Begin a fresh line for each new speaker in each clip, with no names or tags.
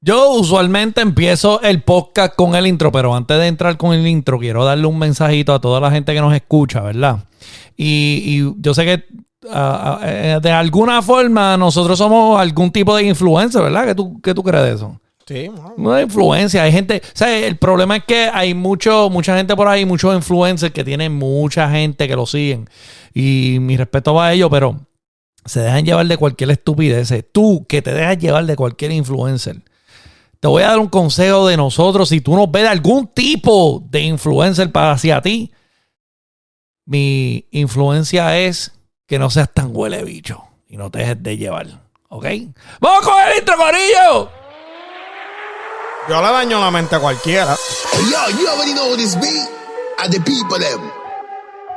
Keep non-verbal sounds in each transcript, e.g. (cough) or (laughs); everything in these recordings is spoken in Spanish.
Yo usualmente empiezo el podcast con el intro, pero antes de entrar con el intro, quiero darle un mensajito a toda la gente que nos escucha, ¿verdad? Y, y yo sé que ah, ah, eh, de alguna forma nosotros somos algún tipo de influencer, ¿verdad? ¿Qué tú, qué tú crees de eso?
Sí.
No hay influencia, hay gente, o sea, el problema es que hay mucho, mucha gente por ahí, muchos influencers que tienen mucha gente que lo siguen. Y mi respeto va a ellos, pero se dejan llevar de cualquier estupidez. Tú que te dejas llevar de cualquier influencer. Te voy a dar un consejo de nosotros. Si tú nos ves de algún tipo de influencer para hacia ti, mi influencia es que no seas tan huele bicho y no te dejes de llevar. ¿Ok? ¡Vamos con el intro, Corillo!
Yo le daño la mente a cualquiera.
Hey, yo, you already know this beat. And the people them.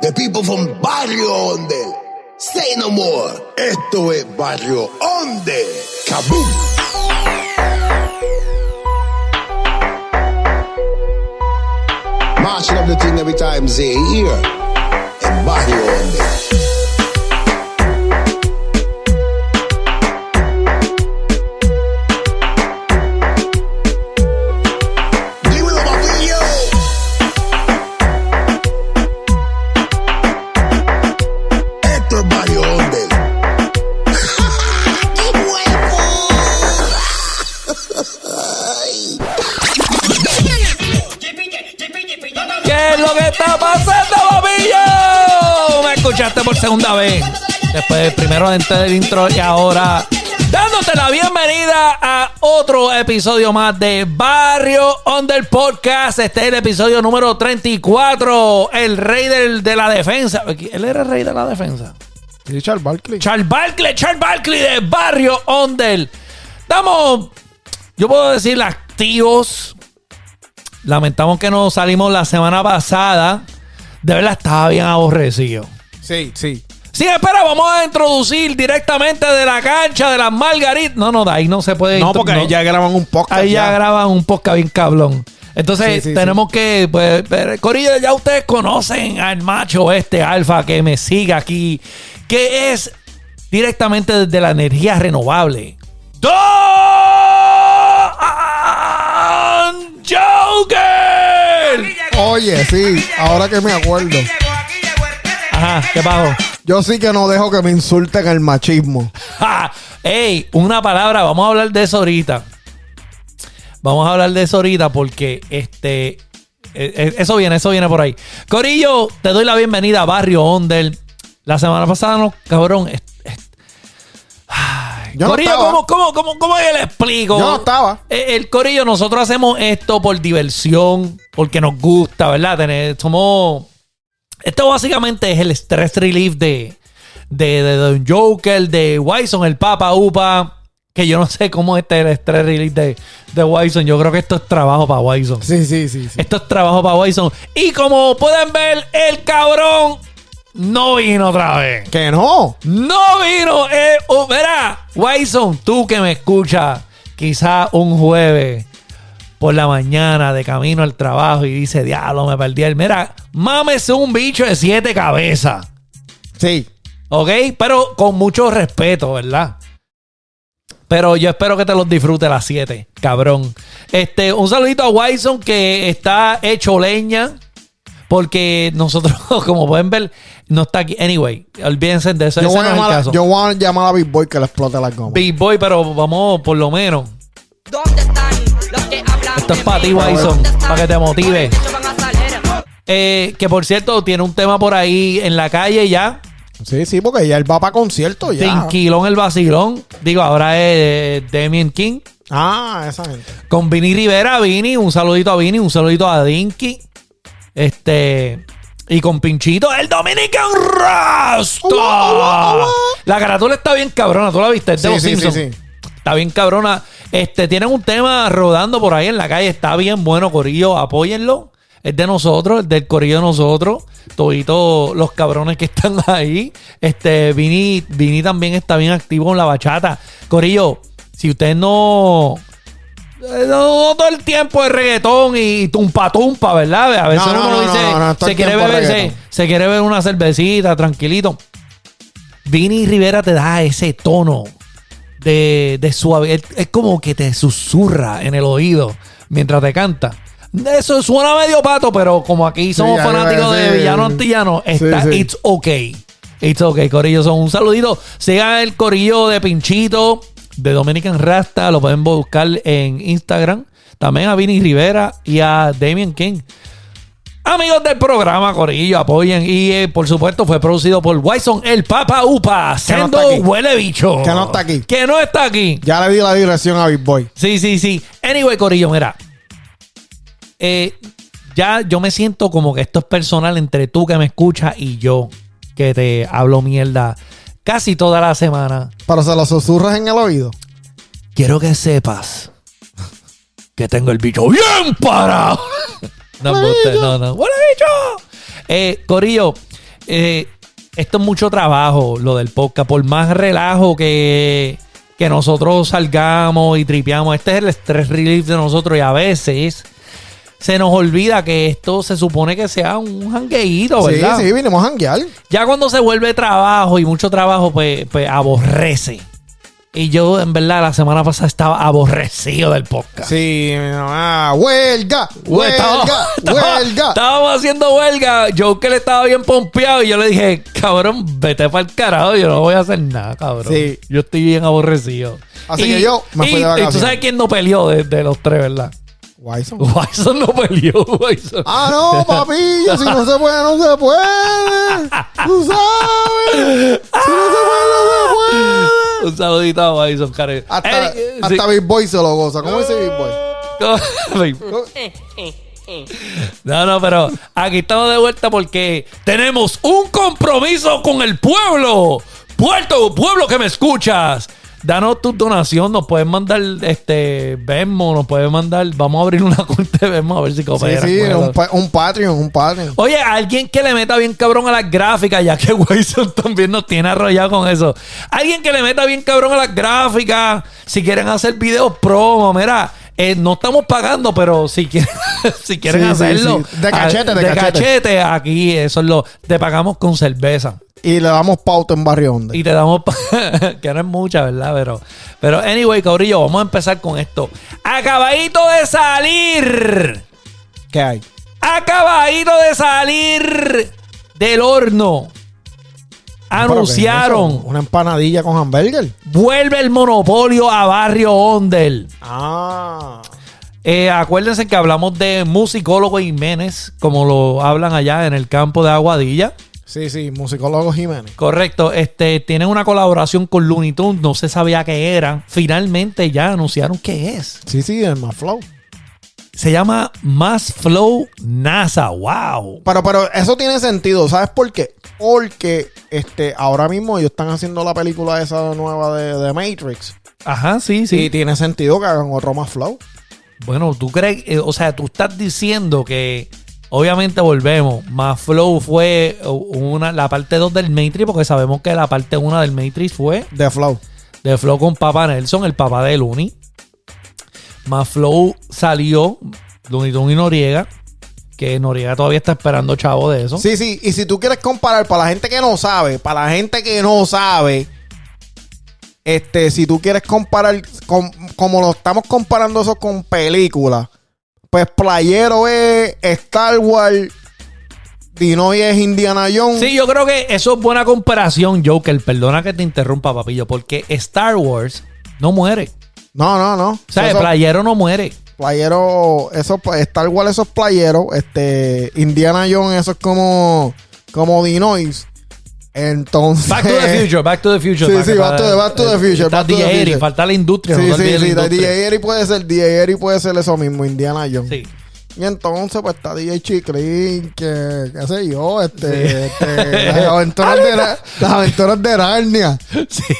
The people from Barrio Onde. Say no more. Esto es Barrio Onde. Kaboom. Marching up the thing every time they hear. Barrio Onde. Dímelo,
escuchaste por segunda vez. Después primero dentro del intro y ahora dándote la bienvenida a otro episodio más de Barrio Under Podcast. Este es el episodio número 34. El rey del- de la defensa. Él era el rey de la defensa.
Richard Barkley.
Charles Barkley, Charles Barkley de Barrio Onder. Estamos, yo puedo decir, activos. Lamentamos que no salimos la semana pasada. De verdad estaba bien aborrecido.
Sí, sí.
Sí, espera, vamos a introducir directamente de la cancha de las Margaritas. No, no, de ahí no se puede
No, porque ahí ya graban un podcast.
Ahí ya graban un podcast bien cablón. Entonces
Sí, sí,
tenemos que, pues, ver- Corillo, ya ustedes conocen al macho este alfa que me sigue aquí, que es directamente desde la energía renovable. ¡Don Joker!
Oye, sí, ahora que me acuerdo.
Ajá, ¿qué pasó?
Yo sí que no dejo que me insulten el machismo. (laughs)
¡Ja! Ey, una palabra, vamos a hablar de eso ahorita. Vamos a hablar de eso ahorita porque este. eh, eh, Eso viene, eso viene por ahí. Corillo, te doy la bienvenida a Barrio Onder. La semana pasada, no, cabrón. es- es- Ay,
Yo no
Corillo. ¿cómo, cómo, cómo, cómo que le explico?
Yo no estaba.
Eh, El Corillo, nosotros hacemos esto por diversión, porque nos gusta, ¿verdad? Tener, somos. Esto básicamente es el stress relief de, de, de Don Joker, de Wyson, el Papa Upa. Que yo no sé cómo este es el stress relief de, de Wyson. Yo creo que esto es trabajo para Wyson.
Sí, sí, sí. sí.
Esto es trabajo para Wyson. Y como pueden ver, el cabrón no vino otra vez.
Que no.
No vino. Eh, oh, verá, Wyson, tú que me escuchas, quizá un jueves por la mañana de camino al trabajo y dice, diablo, me perdí el. Mira, mames un bicho de siete cabezas.
Sí.
¿Ok? Pero con mucho respeto, ¿verdad? Pero yo espero que te los disfrutes las 7, cabrón. Este, un saludito a Wyson que está hecho leña. Porque nosotros, (laughs) como pueden ver, no está aquí. Anyway, olvídense de eso.
Yo voy,
no
a llamar, yo voy a llamar a Big Boy que le explote la goma.
Big Boy, pero vamos, por lo menos. Esto es para ti, Wyson,
¿Dónde están
para que te motive. Eh, que por cierto, tiene un tema por ahí en la calle ya.
Sí, sí, porque ya él va para concierto ya.
Tinquilón el vacilón. Digo, ahora es Damien King.
Ah, esa gente.
Con Vini Rivera, Vini, un saludito a Vini, un saludito a Dinky. Este. Y con Pinchito, el Dominican Rasta. La carátula está bien cabrona, ¿tú la viste? Es de
Sí,
los
sí, sí,
Simpsons.
sí.
Está bien cabrona. Este, tienen un tema rodando por ahí en la calle. Está bien bueno, Corillo. Apóyenlo. Es de nosotros, es del Corillo de nosotros. Toditos los cabrones que están (laughs) ahí. Este, Vini, Vini también está bien activo en la bachata. Corillo, si usted no. eh, No, no todo el tiempo de reggaetón y tumpa tumpa, ¿verdad? A veces
No, no,
uno
no,
dice, se quiere
tiempo
beber, se,
reggaetón.
se quiere beber una cervecita, tranquilito. Vini Rivera te da ese tono de, de suave. Es, es como que te susurra en el oído mientras te canta. Eso suena medio pato, pero como aquí somos fanáticos de villano antillano, está
sí.
It's Okay. It's Okay, Corillo. Son un saludito. Sigan el Corillo de Pinchito, de Dominican Rasta. Lo pueden buscar en Instagram. También a Vinny Rivera y a Damien King. Amigos del programa, Corillo, apoyen. Y eh, por supuesto fue producido por Wyson, el Papa Upa.
No
Sendo
aquí.
huele bicho.
Que no está aquí.
Que no está aquí.
Ya le di la dirección a Big Boy.
Sí, sí, sí. Anyway, Corillo, mira. Eh, ya yo me siento como que esto es personal entre tú que me escuchas y yo que te hablo mierda casi toda la semana.
Pero se lo susurras en el oído.
Quiero que sepas que tengo el bicho bien parado. (laughs) no, no, no. Eh, Corillo, eh, esto es mucho trabajo, lo del podcast. Por más relajo que, que nosotros salgamos y tripeamos, este es el stress relief de nosotros y a veces se nos olvida que esto se supone que sea un jangueíto,
Sí,
¿verdad?
sí, vinimos a janguear.
Ya cuando se vuelve trabajo y mucho trabajo, pues, pues aborrece. Y yo, en verdad, la semana pasada estaba aborrecido del podcast.
Sí, ah, huelga, huelga, (laughs) huelga.
Estábamos haciendo huelga. Yo que le estaba bien pompeado y yo le dije, cabrón, vete para el carajo. Yo no voy a hacer nada, cabrón.
Sí.
Yo estoy bien aborrecido.
Así que yo me fui de
y- y tú
vacaciones.
sabes quién no peleó de, de los tres, ¿verdad?
Wyson.
Wyson no peleó. (laughs) Wyson.
Ah, no, papillo, si no se puede, no se puede. Tú sabes. Si no se puede, no se puede. (laughs)
Un saludito a Wyson, cariño.
Hasta,
Eh, sí.
hasta Big Boy se lo goza. ¿Cómo dice (laughs) Big Boy?
No, no, pero aquí estamos de vuelta porque tenemos un compromiso con el pueblo. Puerto, pueblo que me escuchas. Danos tu donación, nos pueden mandar este Venmo, nos pueden mandar, vamos a abrir una (laughs) cuenta de Venmo a ver si
Sí,
coopera.
sí,
con
un, pa- un Patreon, un Patreon.
Oye, alguien que le meta bien cabrón a las gráficas, ya que (laughs) Wilson también nos tiene arrollado con eso. Alguien que le meta bien cabrón a las gráficas, si quieren hacer videos promo, mira, eh, no estamos pagando, pero si quieren, (laughs) si quieren
Sí, sí,
hacerlo.
sí. De cachete,
ah,
de cachete.
cachete, aquí eso es lo, te pagamos con cerveza.
Y le damos pauta en Barrio Onde.
Y te damos, (laughs) que no es mucha, ¿verdad? Pero, pero anyway, cabrillo, vamos a empezar con esto. Acabadito de salir.
¿Qué hay?
Acabadito de salir del horno.
¿Pero qué es
Anunciaron.
Una empanadilla con hamburger.
Vuelve el monopolio a Barrio Ondel.
Ah.
Eh, acuérdense que hablamos de musicólogo Jiménez, como lo hablan allá en el campo de Aguadilla.
Sí, sí, musicólogo Jiménez.
Correcto. Este, tienen una colaboración con Looney Tunes. No se sabía qué era. Finalmente ya anunciaron qué es.
Sí, sí, el más flow.
Se llama Más Flow NASA. ¡Wow!
Pero, pero eso tiene sentido, ¿sabes por qué? Porque este, ahora mismo ellos están haciendo la película esa nueva de, de Matrix.
Ajá, sí,
Y
sí.
tiene sentido que hagan otro más flow.
Bueno, tú crees, eh, o sea, tú estás diciendo que obviamente volvemos. Más Flow fue una, la parte 2 del Matrix, porque sabemos que la parte 1 del Matrix fue
De flow.
de Flow con Papa Nelson, el papá de Looney. Más Flow salió, Looney Tunes y Noriega, que Noriega todavía está esperando chavo de eso.
Sí, sí. Y si tú quieres comparar, para la gente que no sabe, para la gente que no sabe, este, si tú quieres comparar, con- como lo estamos comparando eso con películas, pues Playero es Star Wars, Dinoy es Indiana Jones.
Sí, yo creo que eso es buena comparación, Joker. Perdona que te interrumpa, papillo, porque Star Wars no muere.
No, no, no.
O sea, el playero no muere.
Playero, eso, Star Wars, esos playeros, este, Indiana Jones, eso es como, como Dinois. Entonces.
Back to the (laughs) future, back to the future.
Sí, sí, back to the- back to the future,
Está D.A.
future.
falta la industria.
Sí,
no
sí, sí. DJ Eri puede ser, DJ Eri puede ser eso mismo, Indiana Jones.
Sí.
Y entonces, pues está DJ Chiclin, que, qué sé yo, este,
Sí.
este, (laughs) las aventuras de, Ra- las aventuras de Narnia. (laughs)
Sí,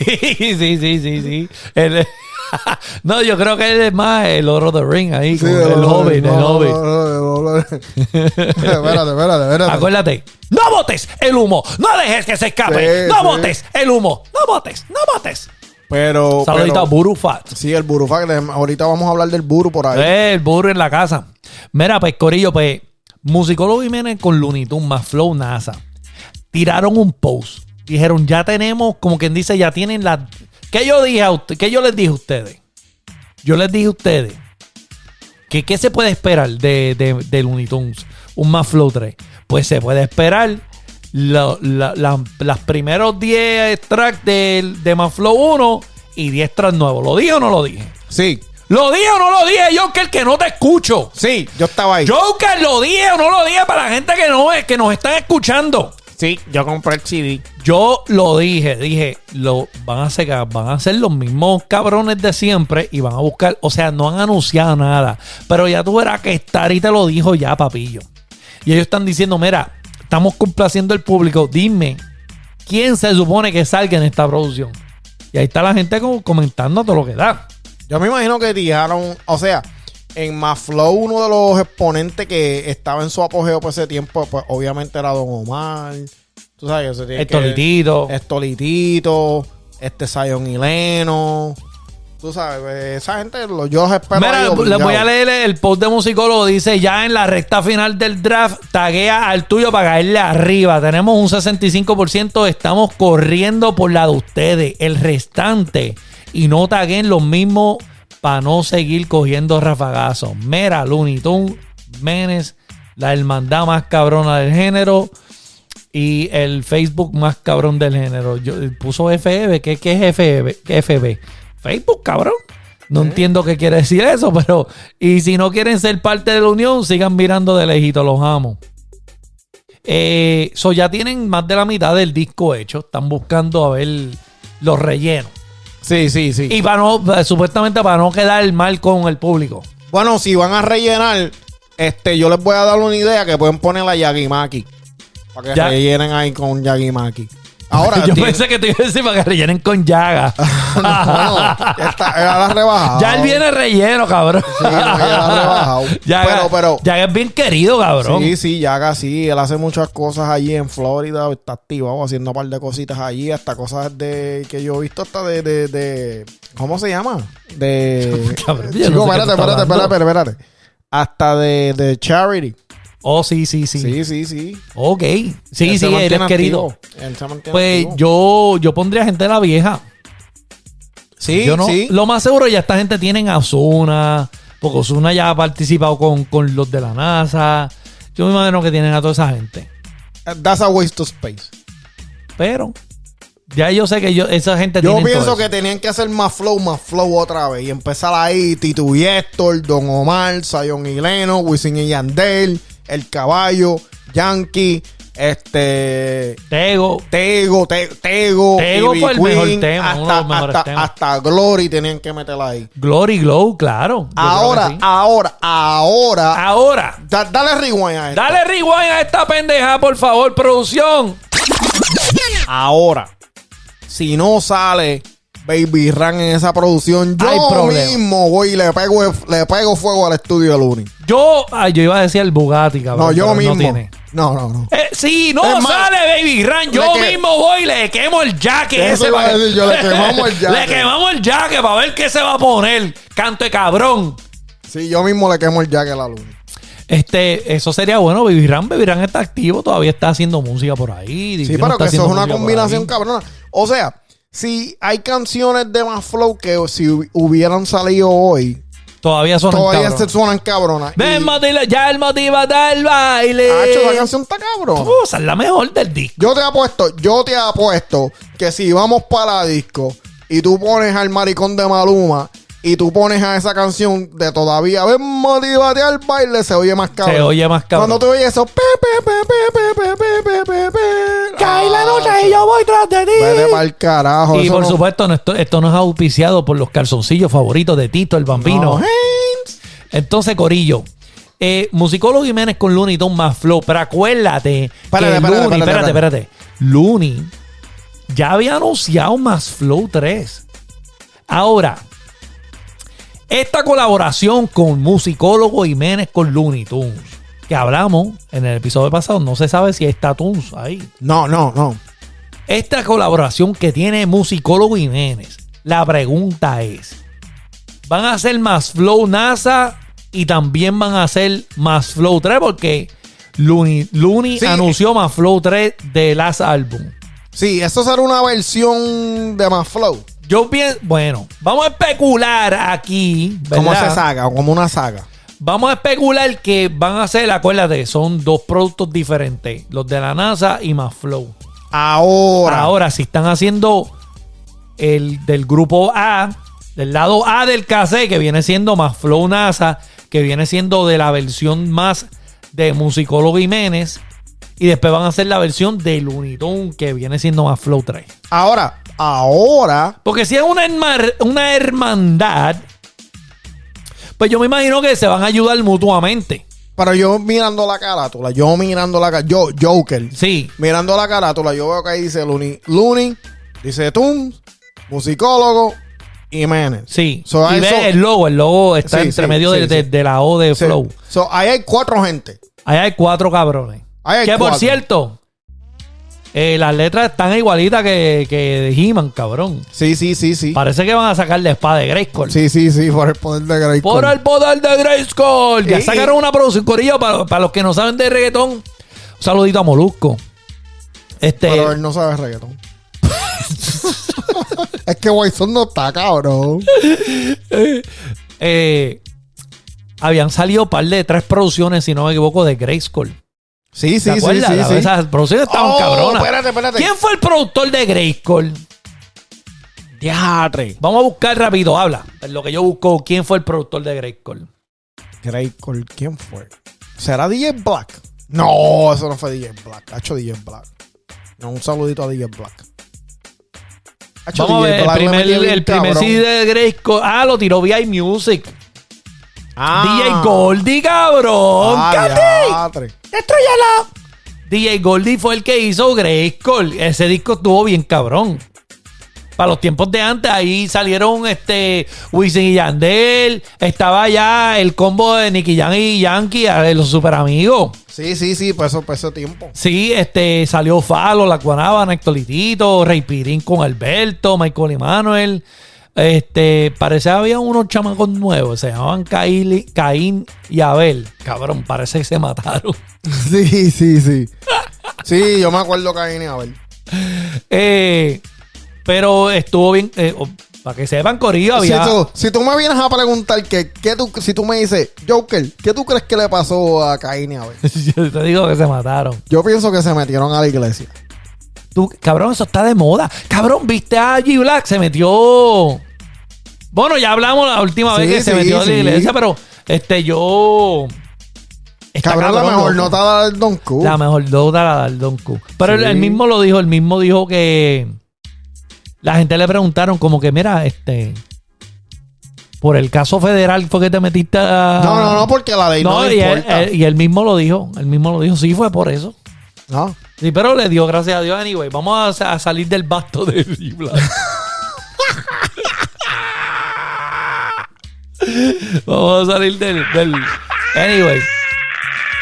sí, sí, sí, sí. El- (laughs) no, yo creo que él es más el oro de ring ahí,
Sí,
el Hobbit, el
no, no,
Hobbit.
no, no. (laughs) Espérate, espérate, espérate.
Acuérdate, no botes el humo, no dejes que se escape,
Sí,
no
sí.
botes el humo, no botes, no botes.
Pero,
Saludito a
pero
Buru Fat.
sí, el buru, fa- que le- ahorita vamos a hablar del buru por ahí.
Eh, el burro en la casa. Mira, pues, Corillo, pues, Musicólogo Jiménez con Looney Tunes más Flow NASA. Tiraron un post. Dijeron, ya tenemos, como quien dice, ya tienen las ¿Qué yo dije a usted- qué yo les dije a ustedes? Yo les dije a ustedes que qué se puede esperar de, de, de Looney Tunes, un más Flow 3. Pues se puede esperar lo- la- la- las primeros 10 tracks de, de más Flow 1 y 10 tracks nuevos. ¿Lo dije o no lo dije?
Sí,
¿Lo dije o no lo dije, Joker, que no te escucho?
sí, yo estaba ahí.
Joker, ¿lo dije o no lo dije para la gente que no que nos están escuchando?
Sí, yo compré el CD.
Yo lo dije, dije, lo van a sacar, van a ser los mismos cabrones de siempre y van a buscar, o sea, no han anunciado nada, pero ya tú verás que Starry te lo dijo ya, papillo. Y ellos están diciendo, mira, estamos complaciendo al público, dime, ¿quién se supone que salga en esta producción? Y ahí está la gente como comentando todo lo que da.
Yo me imagino que dijeron, o sea, en Maflow uno de los exponentes que estaba en su apogeo por ese tiempo, pues obviamente era Don Omar. Tú sabes, tiene
El
que-
Tolitito.
Estolitito, este Zion y Leno. Tú sabes, pues, esa gente, yo los espero.
Mira, les voy a leer el post de musicólogo. Dice: Ya en la recta final del draft, taguea al tuyo para caerle arriba. Tenemos un 65%. Estamos corriendo por la de ustedes. El restante. Y no taguen los mismos para no seguir cogiendo rafagazos. Mira, Looney Tunes, Menes, la hermandad más cabrona del género. Y el Facebook más cabrón del género. Yo, puso FB. ¿Qué, qué es FB? ¿Qué es FB? Facebook, cabrón. No entiendo qué quiere decir eso, pero. Y si no quieren ser parte de la unión, sigan mirando de lejito, los amo. Eh, so ya tienen más de la mitad del disco hecho. Están buscando a ver los rellenos.
Sí, sí, sí.
Y para no, supuestamente para no quedar mal con el público.
bueno, si van a rellenar, este, yo les voy a dar una idea que pueden poner la Yagimaki. Para que
Ya.
rellenen ahí con Yagimaki. Ahora, (laughs)
Yo
tiene-
pensé que te iba a decir para que rellenen con llaga. (laughs)
no, no, está, era la rebajada.
ya él viene relleno, cabrón.
Sí, no, ya la ha rebajado. (laughs)
Yaga,
Pero, pero-
Yaga es bien querido, cabrón.
Sí, sí, Yaga sí, él hace muchas cosas allí en Florida, está activado haciendo un par de cositas allí, hasta cosas de que yo he visto hasta de, de, de- ¿cómo se llama? De
Cabrón,
Chico,
no sé
espérate, espérate, espérate, espérate. Hasta de, de charity.
Oh, sí, sí, sí.
Sí, sí, sí.
Ok. Sí,
Él
sí, él es
mantiene
querido.
Él
Pues
activo.
yo, yo pondría gente de la vieja.
sí,
Yo no,
sí.
Lo más seguro ya esta gente tienen a Osuna, porque Osuna ya ha participado con, con los de la NASA. Yo me imagino que tienen a toda esa gente.
That's a waste of space.
Pero ya yo sé que yo, esa gente
Yo pienso que tenían que hacer más flow, más flow otra vez. Y empezar ahí, Tito y Héctor, Don Omar, Zion y Leno, Wisin y Yandel, El Caballo, Yankee, este...
Tego.
Tego, Te- Tego,
Tego fue el mejor
Queen,
tema, uno de
hasta,
los mejores
hasta,
temas.
hasta Glory tenían que meterla ahí.
Glory Glow, claro. Yo
Ahora,
sí.
ahora, ahora,
Ahora,
da- dale rewind a esto.
dale rewind a esta pendeja, por favor, producción.
Ahora, si no sale Baby Ran en esa producción, yo
Hay problema.
mismo voy y le pego, le pego fuego al estudio de Luni.
Yo, ay, yo iba a decir el Bugatti, cabrón.
No, yo
pero
mismo.
No, tiene.
No, no, no.
Eh, si no
Es más,
sale Baby Run, yo
le que-
mismo voy y le quemo el jaque.
Eso
ese
iba a
pa' que-
decir yo, le quemamos el jaque. (laughs)
le quemamos el jaque para ver qué se va a poner. Canto de cabrón.
Sí, yo mismo le quemo el jack a la Luni.
Este, eso sería bueno. Baby Ram, Baby Ram está activo, todavía está haciendo música por ahí.
Sí,
Divino
pero
está
que eso
haciendo
es una
música por
combinación
ahí.
cabrona. O sea, si hay canciones de más flow que si hu- hubieran salido hoy,
Todavía son
todavía se suenan cabronas.
Ven,
Y-
ya el motiva del baile.
Hacho, esa canción está cabrona.
Uh, esa es la mejor del disco.
Yo te apuesto, yo te apuesto que si vamos para la disco y tú pones al maricón de Maluma y tú pones a esa canción de todavía, ven, motívate al baile, se oye más cabrón.
Se oye más cabrón.
Cuando tú oyes eso, pe, pe, pe, pe, pe, pe, pe, pe, pe, pe.
Cae la
Ah,
noche y yo voy tras de ti.
Vete pa'l carajo.
Y por
no-
supuesto, no, esto, esto no es auspiciado por los calzoncillos favoritos de Tito el Bambino. Entonces, Corillo, eh, Musicólogo Jiménez con Looney Tunes más flow. Pero acuérdate
Espérate,
que
espérate,
Looney,
espérate,
espérate,
espérate.
espérate. Looney ya había anunciado más flow 3. Ahora, esta colaboración con Musicólogo Jiménez con Looney Tunes, que hablamos en el episodio pasado, no se sabe si está Tunes ahí.
No, no, no.
Esta colaboración que tiene Musicólogo Jiménez, la pregunta es, ¿van a hacer más Flow NASA y también van a hacer más Flow 3? Porque Looney, Looney
Sí.
anunció más Flow 3 de Last Album.
Sí, eso será una versión de más flow.
Yo pienso, bueno, vamos a especular aquí.
Como
¿verdad?
se saga, o como una saga.
Vamos a especular que van a ser, acuérdate, son dos productos diferentes, los de la NASA y más Flow.
Ahora.
Ahora, si están haciendo el del grupo A, del lado A del cassette, que viene siendo más Flow NASA, que viene siendo de la versión más de Musicólogo Jiménez, y después van a hacer la versión de Looney Tunes, que viene siendo más Flow 3.
Ahora, ahora.
Porque si es una, herma- una hermandad, pues yo me imagino que se van a ayudar mutuamente.
Pero yo mirando la carátula, yo mirando la carátula, yo, Joker,
Sí.
mirando la carátula, yo veo que ahí dice Looney, Looney dice Toons, musicólogo y Menes.
Sí.
So,
y ve el logo, el logo está
Sí,
entre
sí,
medio
sí,
de, de-
sí.
de la O de. Flow.
So, ahí hay cuatro gente.
Ahí hay cuatro cabrones.
Ahí hay
que por cierto, eh, las letras están igualitas que, que de He-Man, cabrón.
Sí, sí, sí, sí.
Parece que van a sacar la espada de Grayskull.
Sí, sí, sí, por el poder de Grey
Por el poder de Grayskull. Ya sacaron una producción corillo para, para los que no saben de reggaetón. Un saludito a Molusco. Este,
Pero él no sabe reggaetón. (laughs) es que Wyson no está, cabrón. (laughs)
eh, habían salido un par de tres producciones, si no me equivoco, de Grayskull.
Sí,
¿Se
sí, sí,
acuerdan?
sí,
La-
sí.
Esas producciones estaban
Oh,
cabronas.
espérate, espérate.
¿Quién fue el productor de Grayskull?
Diatre.
Vamos a buscar rápido, habla. En lo que yo busco, ¿quién fue el productor de Grayskull?
Greycall, ¿quién fue? ¿Será DJ Black? No, eso no fue DJ Black. Ha hecho DJ Black. No, un saludito a DJ Black. Hacho,
Vamos a ver, el primer, el primer. CD de Grayskull. Ah, lo tiró VI Music.
Ah.
DJ Goldie, cabrón.
Ah.
¡Destruyala! DJ Goldie fue el que hizo Grayskull. Ese disco estuvo bien cabrón. Para los tiempos de antes, ahí salieron este Wisin y Yandel. Estaba ya el combo de Nicky Jam y Yankee, los super amigos.
Sí, sí, sí, pues eso, pues ese tiempo.
Sí, este salió Falo, La Guanábana, Héctor Litito, Rey Pirín con Alberto, Michael Emanuel. Este, parece que había unos chamacos nuevos, se llamaban Caín, Caín y Abel. Cabrón, parece que se mataron. (laughs)
Sí, sí, sí. Sí, yo me acuerdo que vine a ver.
Eh, pero estuvo bien, eh, oh, para que sepan, Corillo,
Si
había.
tú, si tú me vienes a preguntar que, que tú, si tú me dices, Joker, ¿qué tú crees que le pasó a Caín y Abel? (laughs)
Yo te digo que se mataron.
Yo pienso que se metieron a la iglesia.
Tú, cabrón, eso está de moda. Cabrón, viste a G Black, se metió. Bueno, ya hablamos la última vez
Sí,
que se metió a la iglesia, pero este, yo. Está
Cabrón, la mejor
loco.
nota del Don Q.
La mejor nota la da el Don Q. Pero él, mismo lo dijo, él mismo dijo que. La gente le preguntaron, como que, mira, este. Por el caso federal fue que te metiste a.
No, no, no, porque la ley no,
No, y, él,
importa.
él- y él mismo lo dijo. Él mismo lo dijo. Sí, fue por eso.
No.
Sí, pero le dio gracias a Dios anyway. Vamos a, a salir del basto de G-Black. (laughs) Vamos a salir del, del- Anyway.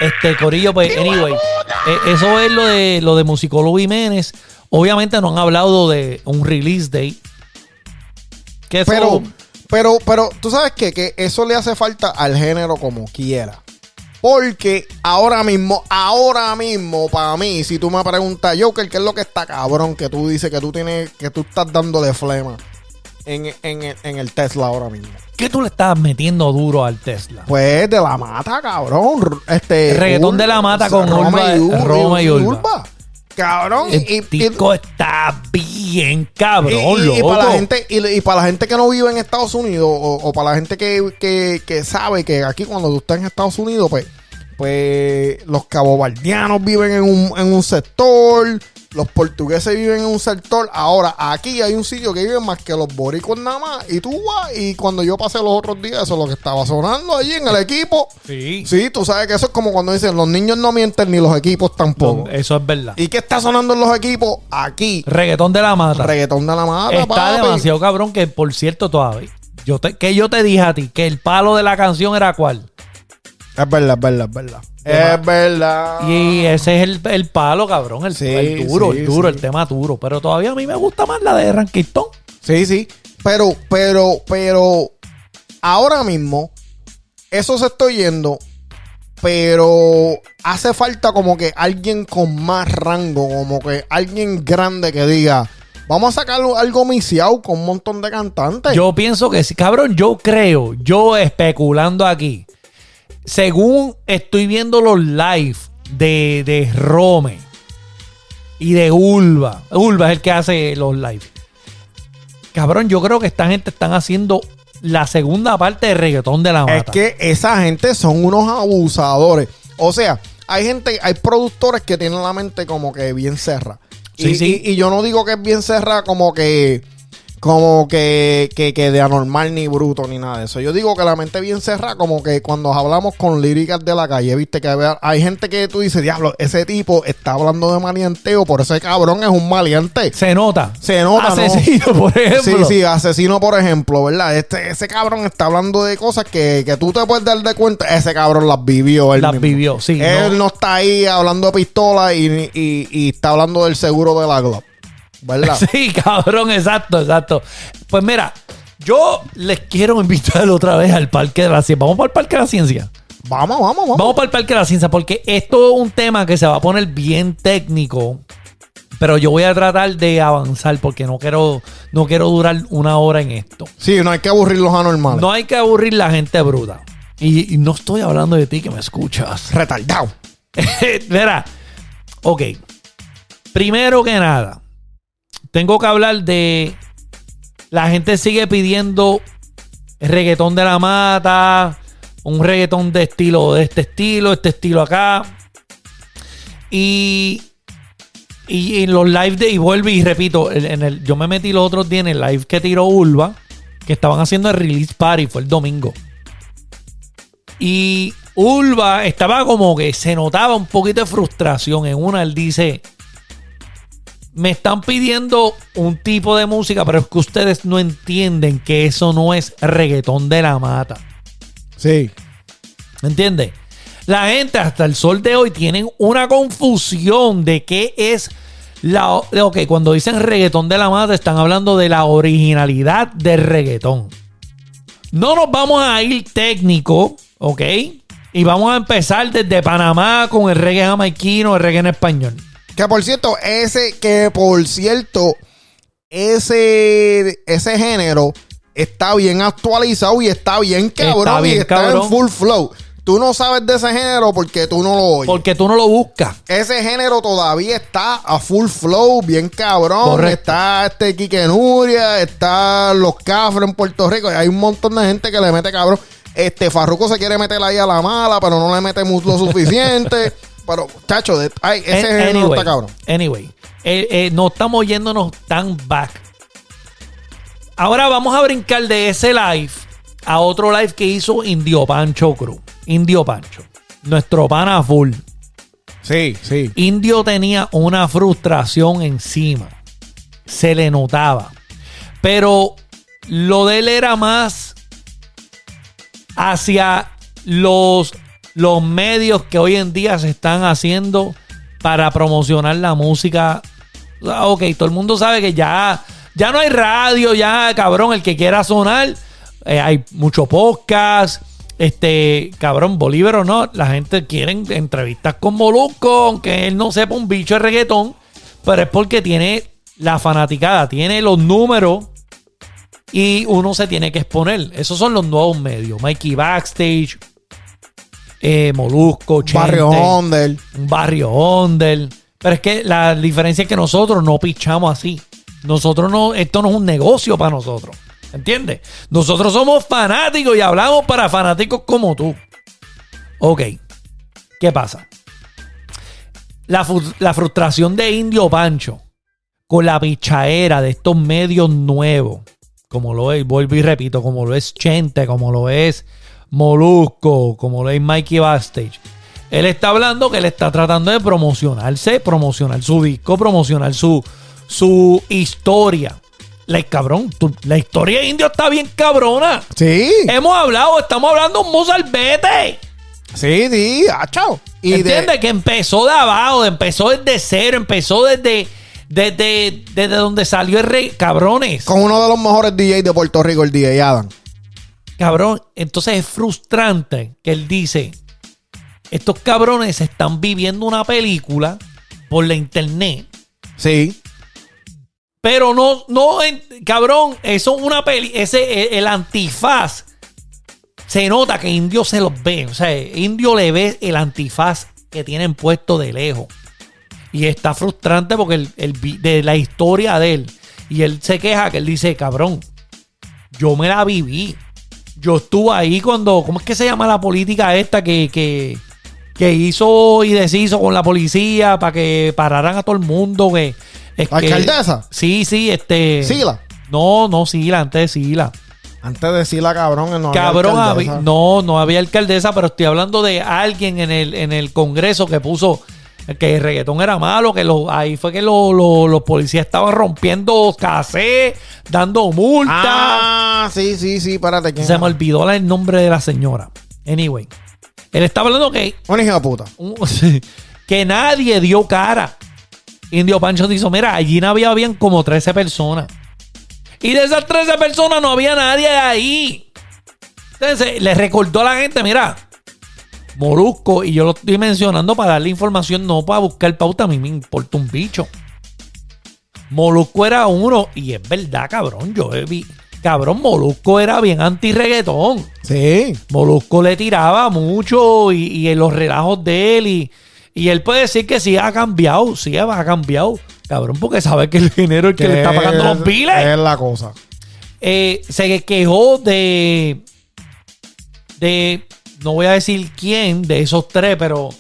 Este, Corillo, pues, anyway. eh, eso es lo de lo de Musicólogo Jiménez. Obviamente no han hablado de un release date. Que eso-
Pero, pero, pero, tú sabes qué? que eso le hace falta al género como quiera. Porque ahora mismo, ahora mismo, para mí, si tú me preguntas, Joker, ¿qué es lo que está cabrón? Que tú dices que tú tienes, que tú estás dándole flema en, en- en el Tesla ahora mismo.
¿Qué tú le estás metiendo duro al Tesla?
Pues de la mata, cabrón. Este,
El reggaetón de la mata con Urba-
Ur-
Roma y Urba.
Cabrón.
El
y- y-
disco está bien cabrón,
y, y- y para la gente y, y para la gente que no vive en Estados Unidos o, o para la gente que, que- que sabe que aquí cuando tú estás en Estados Unidos pues pues los cabobardianos viven en un, en un sector los portugueses viven en un sector ahora aquí hay un sitio que viven más que los boricos nada más y tú vas y cuando yo pasé los otros días eso es lo que estaba sonando allí en el equipo
Sí.
sí tú sabes que eso es como cuando dicen los niños no mienten ni los equipos tampoco
Eso es verdad.
¿y qué está sonando en los equipos? aquí
Reggaetón de la mata.
reggaetón de la mata
Está
papi.
demasiado cabrón que, por cierto, todavía. Yo te, que yo te dije a ti que el palo de la canción era cuál.
Es verdad, es verdad, es verdad. Es verdad.
Y ese es el, el palo, cabrón. El,
Sí,
el duro,
sí,
el duro,
sí.
el tema duro. Pero todavía a mí me gusta más la de Ranquistón.
Sí, sí. Pero, pero, pero, ahora mismo, eso se está yendo. Pero hace falta como que alguien con más rango, como que alguien grande que diga, Vamos a sacar algo misiado con un montón de cantantes.
Yo pienso que sí. Cabrón, yo creo, yo especulando aquí, según estoy viendo los live de, de Rome y de Ulva, Ulva es el que hace los live. Cabrón, yo creo que esta gente están haciendo la segunda parte de reggaetón de la mata.
Es que esa gente son unos abusadores. O sea, hay gente, hay productores que tienen la mente como que bien cerra.
Sí,
y,
sí.
y- y yo no digo que es bien cerra como que como que, que, que de anormal ni bruto ni nada de eso. Yo digo que la mente bien cerrada, como que cuando hablamos con líricas de la calle, viste que hay, gente que tú dices, diablo, ese tipo está hablando de malienteo, por ese cabrón es un maliente.
Se nota.
Se nota, ¿no?
Asesino, (laughs) por ejemplo.
Sí, sí, asesino, por ejemplo, ¿verdad? Este, ese cabrón está hablando de cosas que, que tú te puedes dar de cuenta. Ese cabrón las vivió. Él
Las
mismo.
vivió, sí,
Él
no.
no, está ahí hablando de pistola y, y- y está hablando del seguro de la Glock. ¿Verdad? (laughs)
Sí, cabrón, exacto, exacto. Pues mira, yo les quiero invitar (laughs) otra vez al Parque de la Ciencia. Vamos para el Parque de la Ciencia.
Vamos, vamos, vamos.
Vamos para el Parque de la Ciencia porque esto es un tema que se va a poner bien técnico. Pero yo voy a tratar de avanzar porque no quiero, no quiero durar una hora en esto.
Sí, no hay que aburrir los anormales.
No hay que aburrir la gente bruta. Y, y no estoy hablando de ti que me escuchas.
Retardado. (laughs)
Mira, ok. Primero que nada, tengo que hablar de. La gente sigue pidiendo reggaetón de la mata, un reggaetón de estilo, de este estilo, este estilo acá. Y. Y en los live de. Y vuelvo y repito, en el, yo me metí los otros días en el live que tiró Ulva, que estaban haciendo el release party, fue el domingo. Y Ulva estaba como que se notaba un poquito de frustración. En una, él dice: Me están pidiendo un tipo de música, pero es que ustedes no entienden que eso no es reggaetón de la mata.
Sí.
¿Me entiendes? La gente hasta el sol de hoy tienen una confusión de qué es la... Ok, cuando dicen reggaetón de la mata están hablando de la originalidad del reggaetón. No nos vamos a ir técnico, ¿ok? Y vamos a empezar desde Panamá con el reggae jamaiquino, el reggae en español.
Que por cierto, ese, que por cierto, ese, ese género está bien actualizado y está bien cabrón
Está bien
y está
cabrón.
en full flow. Tú no sabes de ese género porque tú no lo oyes.
Porque tú no lo buscas.
ese género todavía está a full flow, bien cabrón.
Correcto.
Está este Quique Nuria, está los Cafres en Puerto Rico. Hay un montón de gente que le mete cabrón. Este Farruko se quiere meter ahí a la mala, pero no le mete lo suficiente. (laughs) pero, chacho, de- ay, ese género
anyway,
está cabrón.
Anyway, eh, eh, no estamos yéndonos tan back. Ahora vamos a brincar de ese live a otro live que hizo Indio Pancho Cruz. Indio Pancho. Nuestro pana full.
Sí, sí.
Indio tenía una frustración encima. Se le notaba. Pero lo de él era más hacia los, los medios que hoy en día se están haciendo para promocionar la música. Ok, todo el mundo sabe que ya, ya no hay radio, ya cabrón, el que quiera sonar, eh, hay mucho podcast. Este, cabrón, Bolívar o no, la gente quiere entrevistas con Molusco, aunque él no sepa un bicho de reggaetón, pero es porque tiene la fanaticada, tiene los números y uno se tiene que exponer. Esos son los nuevos medios. Mikey Backstage, eh, Molusco, Chente,
Barrio Onder.
un barrio Onder. Pero es que la diferencia es que nosotros no pichamos así. Nosotros no, esto no es un negocio para nosotros. ¿Entiendes? Nosotros somos fanáticos y hablamos para fanáticos como tú. Ok. ¿Qué pasa? La, la frustración de Indio Pancho con la pichaera de estos medios nuevos, como lo es, vuelvo y repito, como lo es Chente, como lo es Molusco, como lo es Mikey Backstage. Él está hablando que él está tratando de promocionarse, promocionar su disco, promocionar su, su historia. La, cabrón, tú- la historia de Indio está bien cabrona.
Sí.
Hemos hablado, estamos hablando de un Mozalbete.
Sí, sí, ah, chao. Y
¿Entiendes?
de,
Que empezó de abajo, empezó desde cero, empezó desde, desde, desde donde salió el rey. Cabrones.
con uno de los mejores DJs de Puerto Rico, el DJ Adam.
Cabrón. Entonces es frustrante que él dice: Estos cabrones están viviendo una película por la internet.
Sí.
Pero no, no, en- cabrón, eso es una peli, ese, el, el antifaz. Se nota que Indio se los ve. O sea, Indio le ve el antifaz que tienen puesto de lejos. Y está frustrante porque el, el de la historia de él. Y él se queja que él dice, cabrón, yo me la viví. Yo estuve ahí cuando, ¿cómo es que se llama la política esta que, que, que hizo y deshizo con la policía para que pararan a todo el mundo? Que, es
¿La
que-
alcaldesa?
Sí, sí, este.
Sila.
No, no, Sila, antes de Sila.
Antes de Sila, cabrón, no había
Cabrón,
alcaldesa.
no, no había alcaldesa, pero estoy hablando de alguien en el, en el Congreso que puso que el reggaetón era malo, que lo- ahí fue que lo- lo- los policías estaban rompiendo casé, dando multas.
Ah, sí, sí, sí. ¿quién
Se me olvidó el nombre de la señora. Anyway, él estaba hablando que,
Un hijo de puta. (laughs)
que nadie dio cara. Indio Pancho dijo, mira, allí no había bien como 13 personas. Y de esas 13 personas no había nadie ahí. Entonces, le recordó a la gente, mira, Molusco, y yo lo estoy mencionando para darle información, no para buscar pauta, a mí me importa un bicho. Molusco era uno, y es verdad, cabrón, yo vi, cabrón, Molusco era bien anti-reggaetón.
Sí.
Molusco le tiraba mucho y, y en los relajos de él y, y él puede decir que sí ha cambiado, sí ha cambiado, cabrón, porque sabe que el género es el que le está pagando los biles.
Es la cosa.
Eh, se quejó de, de, no voy a decir quién de esos tres, pero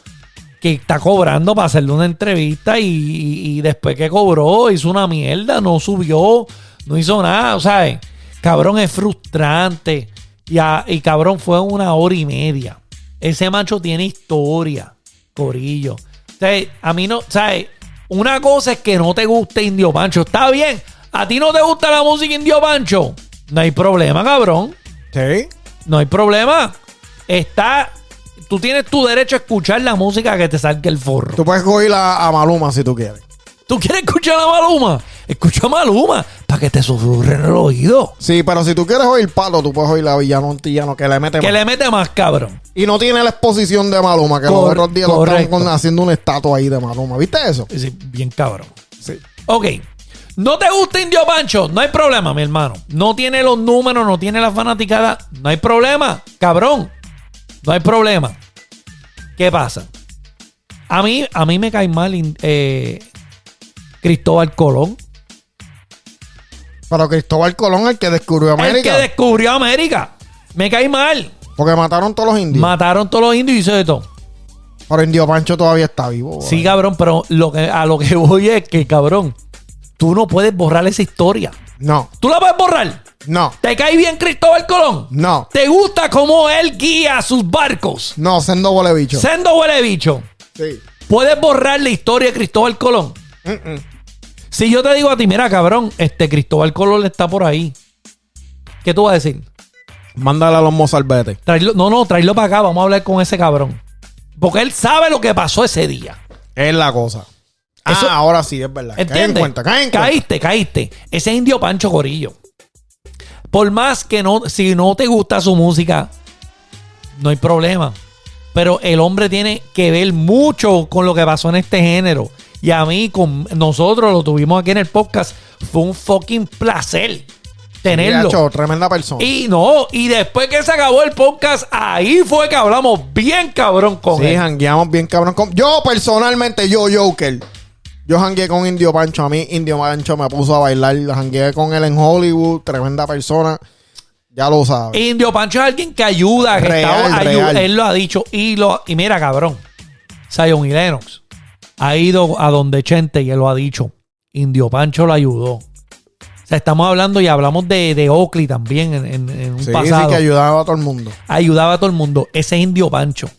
que está cobrando para hacerle una entrevista y, y- y después que cobró hizo una mierda, no subió, no hizo nada, o sea, eh, cabrón es frustrante y, a- y cabrón fue una hora y media. Ese macho tiene historia, Corillo. O sea, a mí no, ¿sabes? Una cosa es que no te guste Indio Pancho, está bien. ¿A ti no te gusta la música Indio Pancho? No hay problema, cabrón.
Sí.
No hay problema. Está. Tú tienes tu derecho a escuchar la música que te salga el forro.
Tú puedes coger a, a Maluma si tú quieres.
¿Tú quieres escuchar a Maluma? Escucha a Maluma para que te susurre en el oído.
Sí, pero si tú quieres oír pato, tú puedes oír a Villano Antillano que le mete
Que
más.
le mete más, cabrón.
Y no tiene la exposición de Maluma, que
Cor-
los otros días lo estaban con- haciendo una estatua ahí de Maluma. ¿Viste eso?
Sí, bien cabrón.
Sí.
Ok. ¿No te gusta Indio Pancho? No hay problema, mi hermano. No tiene los números, no tiene la fanaticada. No hay problema, cabrón. No hay problema. ¿Qué pasa? A mí, a mí me cae mal eh, Cristóbal Colón.
Pero Cristóbal Colón, el que descubrió
El
América.
que descubrió América. Me cae mal.
Porque mataron todos los indios.
Mataron todos los indios y hizo de todo.
pero Indio Pancho todavía está vivo.
Sí, cabrón, pero lo que, a lo que (laughs) voy es que, cabrón, tú no puedes borrar esa historia.
No,
¿Tú la puedes borrar?
no,
¿Te cae bien Cristóbal Colón?
no.
¿Te gusta cómo él guía sus barcos?
No, sendo huele bicho.
Sendo huele bicho.
Sí.
¿Puedes borrar la historia de Cristóbal Colón? Si yo te digo a ti, mira, cabrón, este Cristóbal Colón está por ahí. ¿Qué tú vas a decir?
Mándale a los mozalbetes.
No, no, tráelo para acá, vamos a hablar con ese cabrón. Porque él sabe lo que pasó ese día.
Es la cosa.
Eso-
ah, ahora sí, es verdad. Cae en
¿Entiendes?
cuenta, cae en cuenta.
caíste, caíste. Ese indio Pancho Corillo. Por más que no, si no te gusta su música, no hay problema. Pero el hombre tiene que ver mucho con lo que pasó en este género. Y a mí, con nosotros lo tuvimos aquí en el podcast, fue un fucking placer tenerlo.
Yacho, tremenda persona.
Y no, y después que se acabó el podcast, ahí fue que hablamos bien cabrón con
Sí,
él.
jangueamos bien cabrón. con- Yo personalmente, yo, Joker. Yo jangué con Indio Pancho. A mí, Indio Pancho me puso a bailar. Jangué con él en Hollywood. Tremenda persona. Ya lo sabes.
Indio Pancho es alguien que ayuda, que
Real,
está-
real.
él lo ha dicho. Y, lo, y mira, cabrón, Zion y Lennox ha ido a donde Chente y él lo ha dicho. Indio Pancho lo ayudó. O sea, estamos hablando y hablamos de, de Oakley también en, en- en un
sí, sí,
pasado.
que ayudaba a todo el mundo.
Ayudaba a todo el mundo. Ese es Indio Pancho.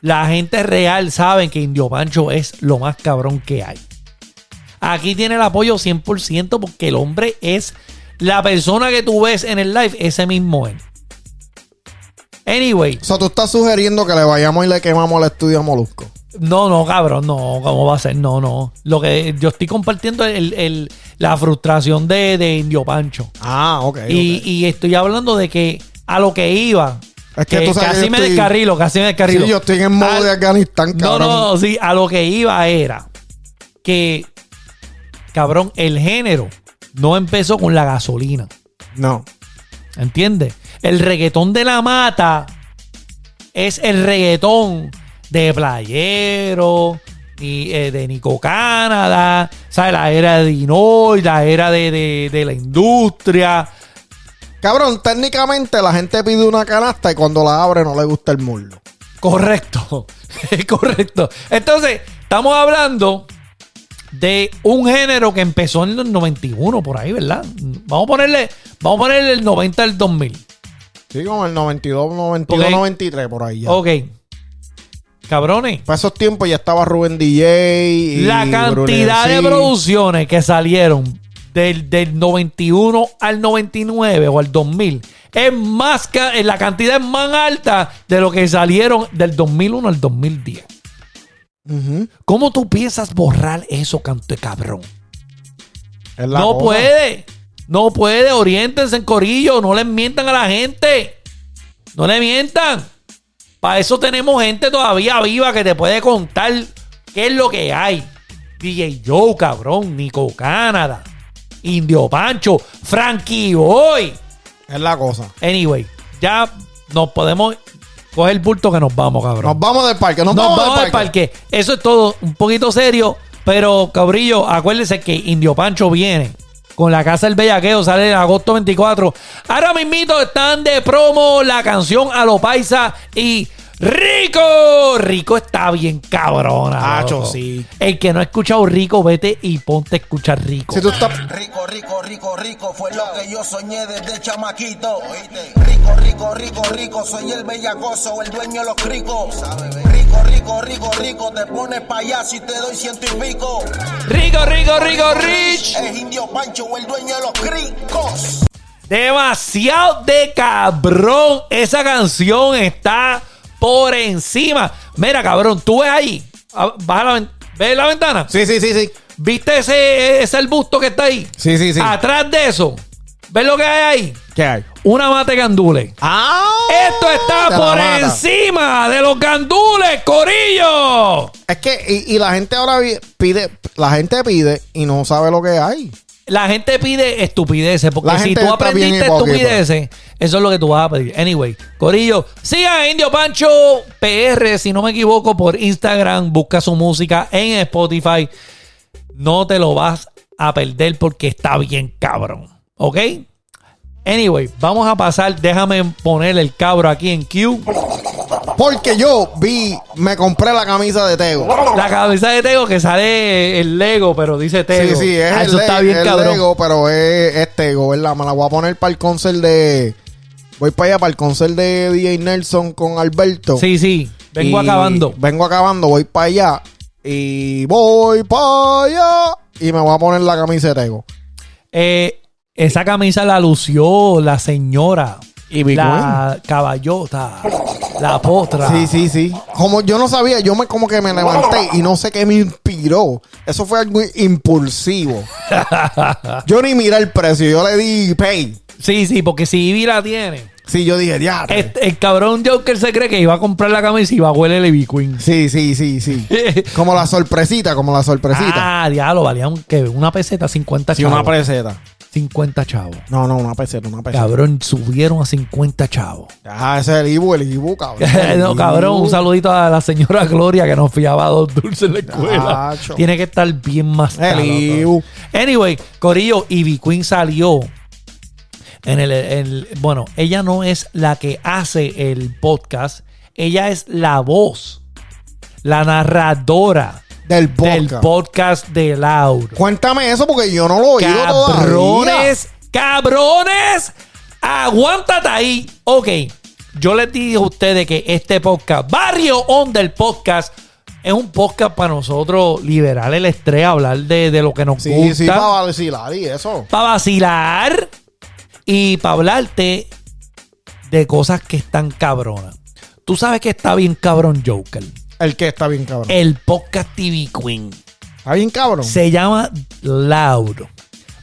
La gente real sabe que Indio Pancho es lo más cabrón que hay. Aquí tiene el apoyo 100% porque el hombre es la persona que tú ves en el live, ese mismo él. Anyway,
O sea, tú estás sugiriendo que le vayamos y le quemamos el estudio a Molusco.
no, no, cabrón, no, ¿cómo va a ser? No, no. Lo que yo estoy compartiendo es el- el- la frustración de, de Indio Pancho.
Ah, ok.
Y, y estoy hablando de que a lo que iba.
Es que tú sabes que
casi
yo
me
estoy-
descarrilo, casi me descarrilo.
Sí, yo estoy en modo
Al-
de Afganistán,
No,
cabrón.
no, sí, a lo que iba era que, cabrón, el género no empezó con la gasolina.
No.
¿Entiendes? El reggaetón de la mata es el reggaetón de Playero, ni, eh, de Nico Canadá, ¿sabes? La era de Dinoy, la era de, de- de la industria.
Cabrón, técnicamente la gente pide una canasta y cuando la abre no le gusta el muslo.
Correcto, (laughs) correcto. Entonces, estamos hablando de un género que empezó en los 91, por ahí, ¿verdad? Vamos a ponerle, vamos a ponerle el 90 al 2000.
Sí, como el 92, 92,
Ok.
93, por ahí ya.
Ok. Cabrones.
Para esos tiempos ya estaba Rubén DJ. Y
La cantidad de
sí.
producciones que salieron del, del 91 al 99 o al 2000 es más la cantidad es más alta de lo que salieron del 2001 al 2010. ¿Cómo tú piensas borrar eso, canto de cabrón? No puede. No puede. Oriéntense en corillo. No les mientan a la gente. No le mientan. Para eso tenemos gente todavía viva que te puede contar qué es lo que hay. DJ Joe, cabrón. Nico Canadá. Indio Pancho. Frankie Boy.
Es la cosa.
Anyway, ya nos podemos coger el bulto que nos vamos, cabrón.
Nos vamos del parque. Nos,
Nos
vamos,
vamos
del parque.
parque. Eso es todo un poquito serio, pero cabrillo, acuérdense que Indio Pancho viene con la Casa del Bellaqueo, sale en agosto 24. Ahora mismito están de promo la canción A lo Paisa y Rico. Rico está bien cabrona.
Acho,
loco.
sí.
El que no ha escuchado Rico, vete y ponte a escuchar Rico.
Si tú estás.
Rico, rico, rico, rico, fue lo que yo soñé desde chamaquito. ¿oíste? Rico, rico, rico, rico, soy el bellacoso, el dueño de los cricos. Rico, rico, rico, rico, te pones payaso y te doy ciento y pico.
Rico, Rico, Rico, Rich.
Es Indio Pancho, el dueño de los cricos.
Demasiado de cabrón. Esa canción está por encima. Mira, cabrón, tú ves ahí. Ah, Baja la, ¿Ves la ventana?
Sí, sí, sí, sí.
¿Viste ese, ese arbusto que está ahí?
Sí, sí, sí.
Atrás de eso. ¿Ves lo que hay ahí?
¿Qué hay?
Una mate gandule.
¡Ah!
Esto está por encima de los gandules, Corillo.
Es que, y, y la gente ahora pide, la gente pide y no sabe lo que hay.
La gente pide estupideces, porque
La
si tú aprendiste estupideces, eso es lo que tú vas a pedir. Anyway, Corillo, siga a Indio Pancho PR, si no me equivoco, por Instagram, busca su música en Spotify. No te lo vas a perder porque está bien cabrón. ¿Ok? Anyway, vamos a pasar, déjame poner el cabro aquí en Q.
Porque yo vi, me compré la camisa de Tego.
La cabeza de Tego que sale el Lego, pero dice Tego.
Sí, sí, es
Ah,
el,
eso está bien
el
cabrón.
Lego, pero es, es Tego, ¿verdad? Me la voy a poner para el concert de... Voy para allá, para el concert de DJ Nelson con Alberto.
Sí, sí, vengo
Y
acabando.
Vengo acabando, voy para allá. Y voy para allá. Y me voy a poner la camisa de Tego.
Eh, esa camisa la lució la señora.
Y
la caballota. La potra.
Sí, sí, sí. Como yo no sabía, yo me como que me levanté y no sé qué me inspiró. Eso fue algo impulsivo. (laughs) yo ni miré el precio, yo le di pay.
Sí, sí, porque si Ivy la tiene.
Sí, yo dije, ya.
Este- el cabrón Joker se cree que iba a comprar la camisa y iba a huele el Ivy Queen.
Sí, sí, sí, sí. (laughs) como la sorpresita, como la sorpresita.
Ah, diablo, valía un, ¿qué? una peseta, 50
sí,
chavos.
una peseta.
50 chavos.
No, no, una peseta, una peseta.
Cabrón, subieron a 50 chavos. (laughs)
Ah, ese es el Ibu, el Ibu, cabrón. (laughs) El
no, cabrón,
Ibu.
un saludito a la señora Gloria que nos fiaba dos dulces en la escuela. Tiene que estar bien más
El Ibu.
Anyway, Corillo, Ivy Queen salió en el, el- Bueno, ella no es la que hace el podcast, ella es la voz, la narradora
Del
del
podcast.
podcast de Lauro.
Cuéntame eso porque yo no lo he oído todavía.
Cabrones, cabrones, aguántate ahí. Ok, yo les dije a ustedes que este podcast, Barrio On del podcast, es un podcast para nosotros liberar el estrés, hablar de, de lo que nos
Sí,
gusta.
sí, para vacilar y eso.
para vacilar y para hablarte de cosas que están cabronas. Tú sabes que está bien cabrón Joker.
El que está bien cabrón.
El podcast TV Queen
Está bien cabrón.
se llama Lauro.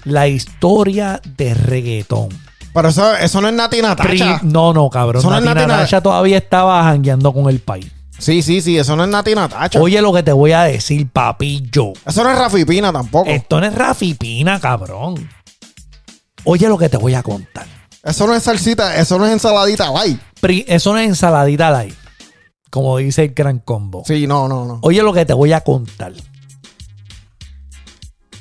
La historia de reggaetón.
Pero eso, eso no es Nati Natacha.
Pri- no, no, cabrón.
Eso no es
Nati todavía estaba jangueando con el país.
Sí, sí, sí, eso no es Nati Natacha.
Oye lo que te voy a decir, papillo.
Eso no es Rafi Pina tampoco.
Esto no es Rafi Pina, cabrón. Oye lo que te voy a contar.
Eso no es salsita, eso no es ensaladita, bye.
Pri- Eso no es ensaladita light. Como dice el gran combo.
Sí, no, no, no.
Oye lo que te voy a contar.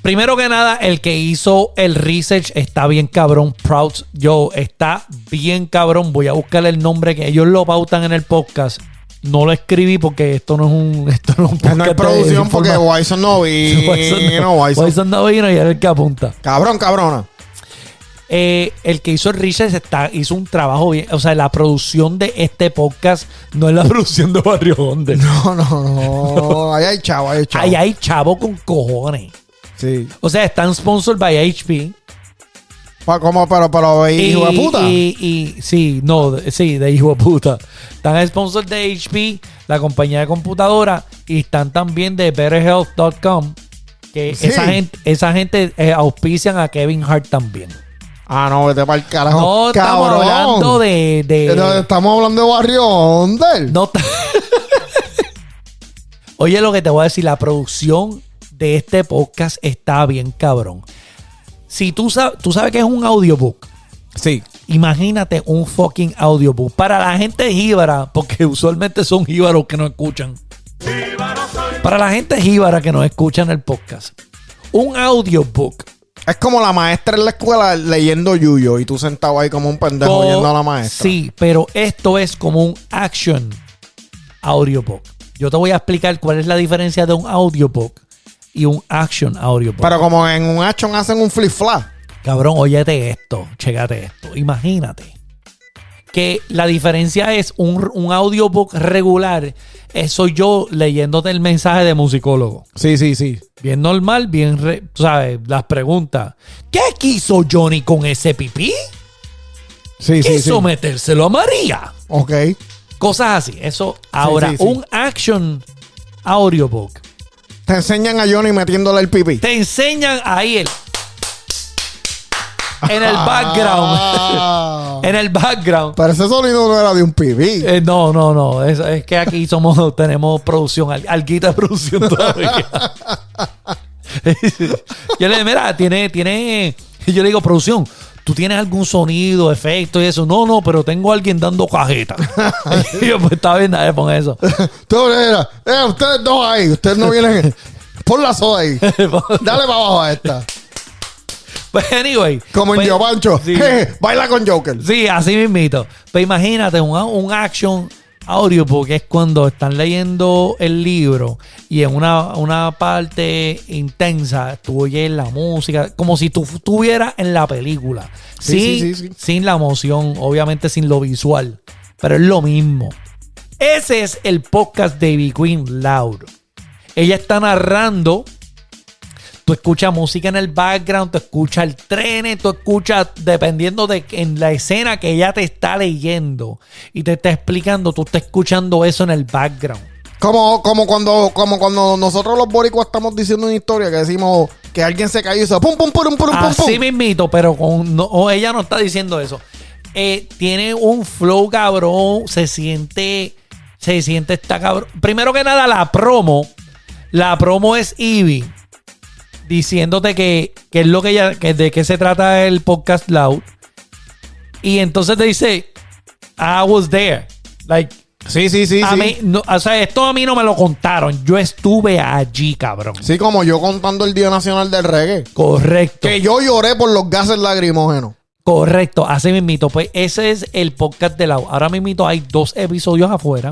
Primero que nada, el que hizo el research está bien cabrón. Proud Joe está bien cabrón. Voy a buscarle el nombre que ellos lo pautan en el podcast. No lo escribí porque esto no es un, (laughs) esto no es un podcast.
no hay
de
producción porque
informa-
Wyson (laughs) no vino.
no-
Wyson.
Wyson no vino y era el que apunta.
Cabrón, cabrona.
Eh, el que hizo el research está, hizo un trabajo bien. O sea, la producción de este podcast no es la (laughs) producción de Barrio Honda.
No, no, no. (laughs) Ahí hay chavo, ahí hay chavo.
Ahí hay chavo con cojones.
Sí.
O sea, están sponsored by HP.
Pa, como, pero, pero, hijo de puta.
Y, y- sí, no, sí, de hijo de puta. Están sponsors de HP, la compañía de computadora, y están también de betterhealth.com. Que
Sí.
esa gente, esa gente eh, auspician a Kevin Hart también.
Ah, no, vete para el carajo.
No estamos
Cabrón.
hablando de. de-
Entonces, Estamos hablando de Barrio Ondel.
no (laughs) Oye, lo que te voy a decir, la producción de este podcast está bien cabrón. Si tú sabes, tú sabes que es un audiobook.
Sí.
Imagínate un fucking audiobook. Para la gente jíbara, porque usualmente son jíbaros que no escuchan. Para la gente jíbara que no escuchan el podcast. Un audiobook.
Es como la maestra en la escuela leyendo Yuyo y tú sentado ahí como un pendejo
co-
oyendo a la maestra.
Sí, pero esto es como un action audiobook. Yo te voy a explicar cuál es la diferencia de un audiobook y un action audiobook.
Pero como en un action hacen un flip flap.
Cabrón, óyete esto, chécate esto. Imagínate que la diferencia es un, un audiobook regular. Soy yo leyéndote el mensaje de musicólogo.
Sí, sí, sí.
Bien normal, bien, re- ¿sabes? Las preguntas. ¿Qué quiso Johnny con ese pipí?
Sí, sí, sí.
Quiso metérselo a María.
Ok.
Cosas así. Eso. Ahora,
sí, sí.
un action audiobook.
Te enseñan a Johnny metiéndole el pipí.
Te enseñan ahí el. En el background.
Ah.
en el background.
Pero ese sonido no era de un pipí.
Eh, no, no, no. Es, es que aquí somos, tenemos producción, al- alguita de producción todavía. (laughs) yo le digo, mira, tiene, Yo le digo, producción, ¿tú tienes algún sonido, efecto y eso? No, no, pero tengo a alguien dando cajeta. (laughs) y yo, pues está bien, dale, pon eso. (laughs)
Tú, mira, eh, ustedes dos ahí. Ustedes no vienen. Pon la soda ahí. Dale para abajo a esta.
Pues, anyway.
Como en
pues,
Yo Pancho.
Sí, (laughs)
Jeje, baila con Joker.
sí, así mismito. Pues imagínate, un, un action audiobook es cuando están leyendo el libro y en una, una parte intensa tú oyes la música, como si tú estuvieras en la película.
Sí,
Sí,
sí, sí.
Sin la emoción, obviamente sin lo visual. Pero es lo mismo. Ese es el podcast de Ivy Queen Loud. Ella está narrando. Tú escuchas música en el background, tú escuchas el tren, tú escuchas, dependiendo de en la escena que ella te está leyendo y te está explicando, tú estás escuchando eso en el background.
Como, como, cuando, como cuando nosotros los boricuas estamos diciendo una historia que decimos que alguien se cayó y hizo pum, pum, pum, pum, pum, pum,
Así
pum.
mismito, pero con, no, ella no está diciendo eso. Eh, tiene un flow cabrón, se siente, se siente esta cabrón. Primero que nada, la promo, la promo es Ivy diciéndote que, que es lo que ella, que de qué se trata el podcast Loud. Y entonces te dice, I was there. Like,
Sí, sí, sí.
a
sí.
mí, no, o sea, esto a mí no me lo contaron. Yo estuve allí, cabrón.
Sí, como yo contando el Día Nacional del Reggae.
Correcto.
Que yo lloré por los gases lacrimógenos.
Correcto, así mismito. Pues ese es el podcast de la Ahora mismito hay dos episodios afuera.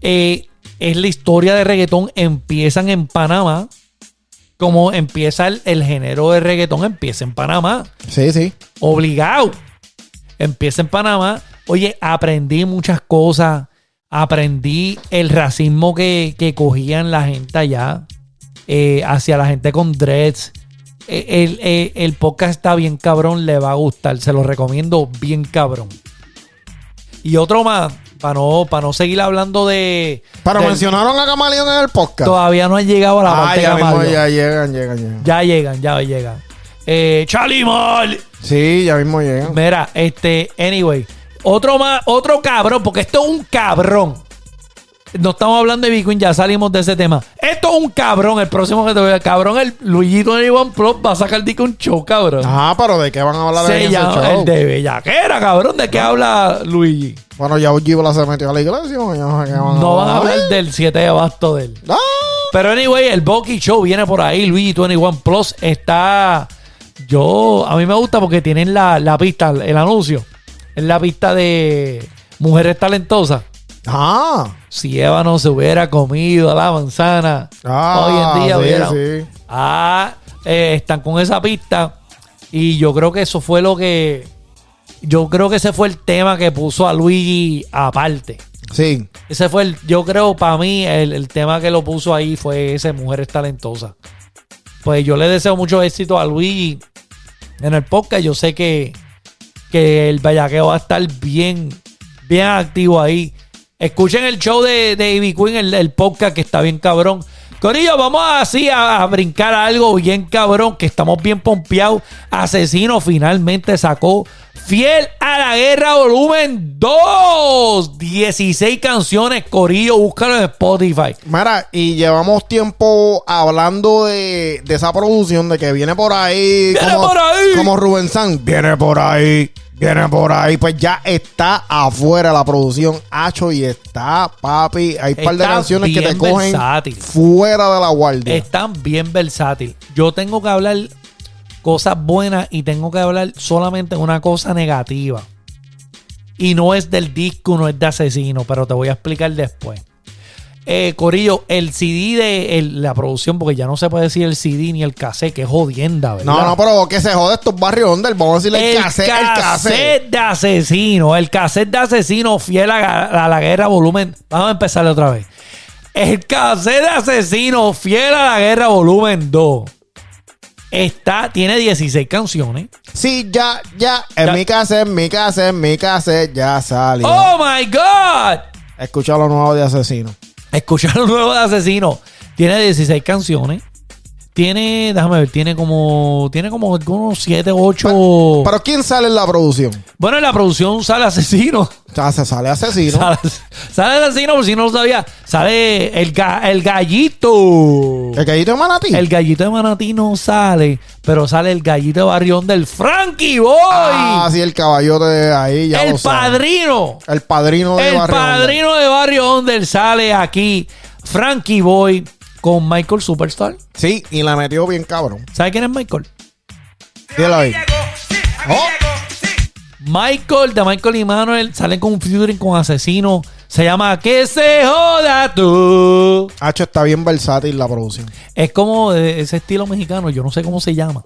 Eh, es la historia de reggaetón. Empiezan en Panamá. Como empieza el, el género de reggaetón, empieza en Panamá.
Sí, sí.
Obligado. Empieza en Panamá. Oye, aprendí muchas cosas. Aprendí el racismo que, que cogían la gente allá. eh, hacia la gente con dreads. Eh, El, el- el podcast está bien cabrón, le va a gustar. Se lo recomiendo bien cabrón. Y otro más, para no, para no seguir hablando de.
Pero
del-
mencionaron a Camaleón en el podcast.
Todavía no han llegado a la
ah,
parte de
ya mismo,
Camargo.
ya llegan, llegan, llegan.
Ya llegan, ya llegan. Eh, Chalimol.
Sí, ya mismo llegan.
Mira, este, anyway, otro más, otro cabrón, porque esto es un cabrón. No estamos hablando de Bitcoin, ya salimos de ese tema. Esto es un cabrón, el próximo que te voy a cabrón, el Luisito de One Plus va a sacar disco un show, cabrón.
Ajá, pero ¿de qué van a hablar
Se
ese show?
el de Bellaquera, cabrón. ¿De qué habla Luigi?
Bueno, ya Ojibla se metió a la iglesia. No sé qué van a
No van a
hablar.
del 7 de abasto de él.
¡Ah!
Pero anyway, el Bucky Show viene por ahí. Luigi 21 Plus está. Yo. A mí me gusta porque tienen la, la pista, el anuncio. Es la pista de Mujeres Talentosas.
Ah,
Si Eva no se hubiera comido la manzana,
ah,
hoy en día
sí,
hubiera.
sí.
Ah, eh, están con esa pista. Y yo creo que eso fue lo que. Yo creo que ese fue el tema que puso a Luigi aparte.
Sí.
Ese fue el, yo creo, para mí, el, el tema que lo puso ahí fue ese Mujeres Talentosas. Pues yo le deseo mucho éxito a Luigi en el podcast. Yo sé que, que el bellaqueo va a estar bien, bien activo ahí. Escuchen el show de, de Ivy Queen, el, el podcast que está bien cabrón. Corillo, vamos así a, a brincar a algo bien cabrón, que estamos bien pompeados. Asesino finalmente sacó Fiel a la Guerra Volumen 2. 16 canciones, Corillo, búscalo en Spotify.
Mira, y llevamos tiempo hablando de, de esa producción, de que viene por ahí.
¡Viene
como,
por ahí!
Como Rubén San, viene por ahí, viene por ahí. Pues ya está afuera la producción, Hacho, y está, papi. Hay un par de canciones que te cogen
versátil.
fuera de la guardia.
Están bien versátil. Yo tengo que hablar cosas buenas y tengo que hablar solamente una cosa negativa. Y no es del disco, no es de asesino, pero te voy a explicar después. Eh, Corillo, el CD de el- la producción, porque ya no se puede decir el CD ni el cassette, que es jodienda, ¿verdad?
no, no, pero que se jode estos barrios donde vamos a decirle el, cassette, el cassette.
de asesino, el cassette de asesino fiel a, a la guerra volumen. Vamos a empezarle otra vez. El cassette de asesino fiel a la guerra volumen 2. Está, tiene 16 canciones.
Sí, ya, ya. En
Ya.
mi cassette, en mi cassette, en mi cassette, ya salió.
¡Oh my God!
Escucha lo nuevo de Asesino.
Escuchar lo nuevo de asesino. Tiene 16 canciones. Tiene, déjame ver, tiene como, tiene como unos 7, 8.
Pero ¿quién sale en la producción?
bueno, en la producción sale asesino.
Se sale Asesino.
Sale, sale asesino, por si no lo sabía. Sale el, ga- el gallito.
El gallito de Manatí.
El gallito de Manatí no sale, pero sale el gallito de Barrión del Frankie Boy.
Ah, sí, el caballote de ahí. Ya
el
lo sabe.
padrino.
El padrino de
El
Barrio
padrino de Barrio Onder sale aquí. Frankie Boy con Michael Superstar.
Sí, y la metió bien cabrón.
¿Sabe quién es Michael?
Dilo ahí. Oh,
Michael, de Michael y Manuel, salen con un featuring con Asesino. Se llama Que se joda tú.
Hacho está bien versátil la producción.
Es como de ese estilo mexicano, yo no sé cómo se llama.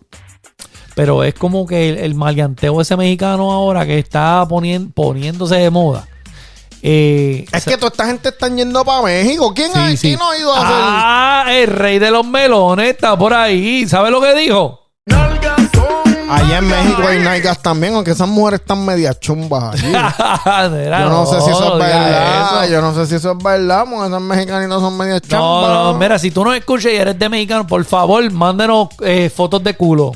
Pero es como que el, el maleanteo ese mexicano ahora que está ponien- poniéndose de moda. Eh,
Es que toda esta gente está yendo para México. ¿Quién,
Sí,
ha,
sí.
quién no ha ido a hacer?
Ah, el rey de los melones está por ahí. ¿Sabe lo que dijo?
Allá en México hay nalgas también, aunque esas mujeres están medias chumbas (laughs) allí. Yo no, sé si eso
no
es verdad.
eso.
Yo no sé si eso es verdad, porque esas mexicanitas son medias
No,
chumbas.
no, mira, si tú no escuchas y eres de mexicano, por favor, mándenos eh, fotos de culo.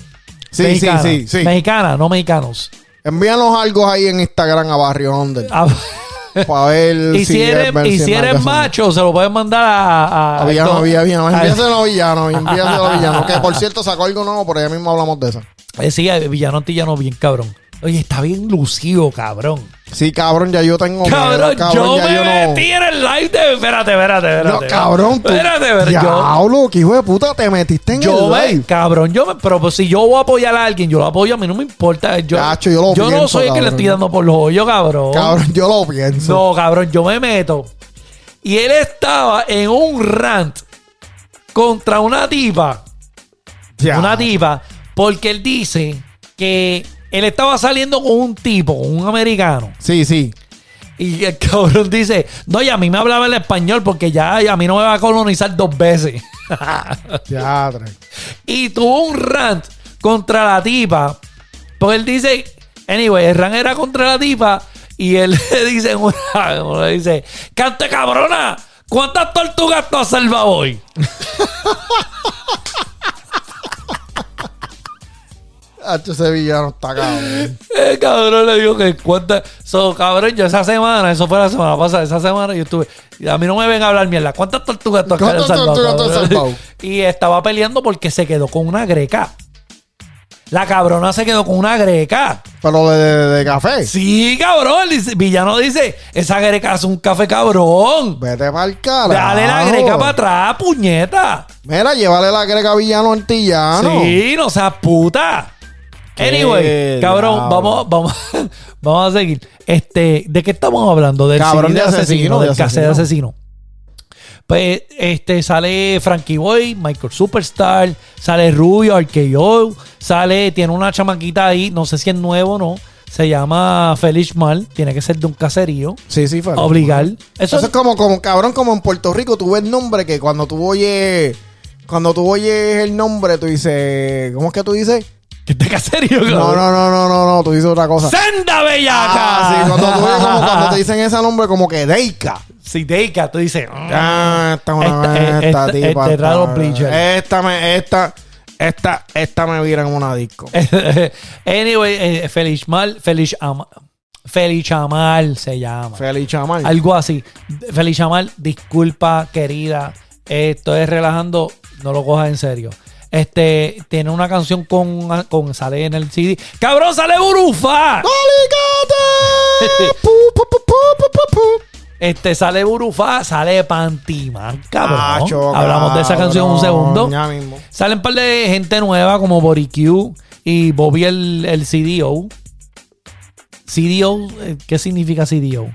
Sí,
Mexicana.
sí, sí, sí.
Mexicanas, no mexicanos.
Envíanos algo ahí en Instagram a Barrio Under. (laughs) Para ver (laughs)
y si
es
eres, y si eres macho, se lo pueden mandar a... a,
A villano,
a-
villano,
a-
envíaselo a villano, (laughs) envíaselo a villano. Que por cierto sacó algo nuevo, por allá mismo hablamos de eso.
Eh, sí, villano antillano bien cabrón. Oye, está bien lucido, cabrón.
Sí, cabrón, ya yo tengo miedo,
Cabrón, yo
ya
me
no-
metí en el live de... Espérate, espérate, espérate.
No, cabrón, tú.
Espérate, espérate. Yo,
Diablo, que hijo de puta, te metiste en
yo
el live.
cabrón, yo me, pero pues, si yo voy a apoyar a alguien, yo lo apoyo, a mí no me importa. Yo,
Cacho, yo lo
no
pienso,
soy el que le
cabrón.
estoy dando por los hoyos, cabrón.
Cabrón, yo lo pienso.
No, cabrón, yo me meto. Y él estaba en un rant contra una tipa.
Ya.
Una tipa. Porque él dice que él estaba saliendo con un tipo, un americano.
Sí, sí.
Y el cabrón dice, no, y a mí me hablaba el español porque ya a mí no me va a colonizar dos veces. (laughs) Y tuvo un rant contra la tipa. Porque él dice, anyway, el rant era contra la tipa. Y él (laughs) le dice, una- le dice, cante cabrona, ¿cuántas tortugas tú has salvado hoy? (laughs)
Hacho, ese villano está cabrón.
El cabrón le dijo que cuánta. So, cabrón, yo esa semana, eso fue la semana pasada, esa semana yo estuve. y A mí no me ven a hablar mierda. ¿Cuántas tortugas tú has
¿Cuántas tortugas tú has
cabrón?
salvado? (laughs)
Y estaba peleando porque se quedó con una greca. La cabrona se quedó con una greca.
Pero de, de- de café.
Sí, cabrón. Dice- Villano dice: Esa greca hace un café cabrón.
Vete para el carajo.
Dale la greca para atrás, puñeta.
Mira, llévale la greca a villano antillano.
Sí, no seas puta. Anyway, cabrón, vamos, vamos, (laughs) vamos a seguir. Este, ¿de qué estamos hablando? Del
Cabrón, de asesino,
del
de
asesino. Pues este sale Frankie Boy, Michael Superstar, sale Rubio, RKO, sale, tiene una chamaquita ahí, no sé si es nuevo o no, se llama Feliz Mal, tiene que ser de un caserío,
Sí, sí, fue.
obligar.
Eso
Eso
es como, como, cabrón, como en Puerto Rico, tú ves nombre que cuando tú oyes, cuando tú oyes el nombre, tú dices, ¿cómo es que tú dices?
Que es de caserío,
No, no, no, no, no, no, tú dices otra cosa.
¡Senda Bellaca!
Ah, sí, cuando tú como cuando te dicen ese nombre como que Deika.
Si Deika, tú dices... "Mm".
Ah, esta es una
Esta-
esta,
esta-
tipa.
este
está-
raro bleacher.
Esta me, esta, esta, esta me vira en una disco. (laughs)
anyway, eh, Feliz Mal, Feliz Ama- Feliz Chamal se llama.
Feliz chamal.
Algo así. Feliz Chamal, disculpa, querida. Eh, Estoy relajando, no lo cojas en serio. Este tiene una canción con, con sale en el CD. ¡Cabrón, sale Burufa! (laughs)
Pu.
Este sale Burufa, sale Pantimán, cabrón. Hablamos de esa canción un segundo.
Ya mismo.
Salen un par de gente nueva como Bori Q y Bobby el, el CDO. CDO, eh, ¿qué significa CDO?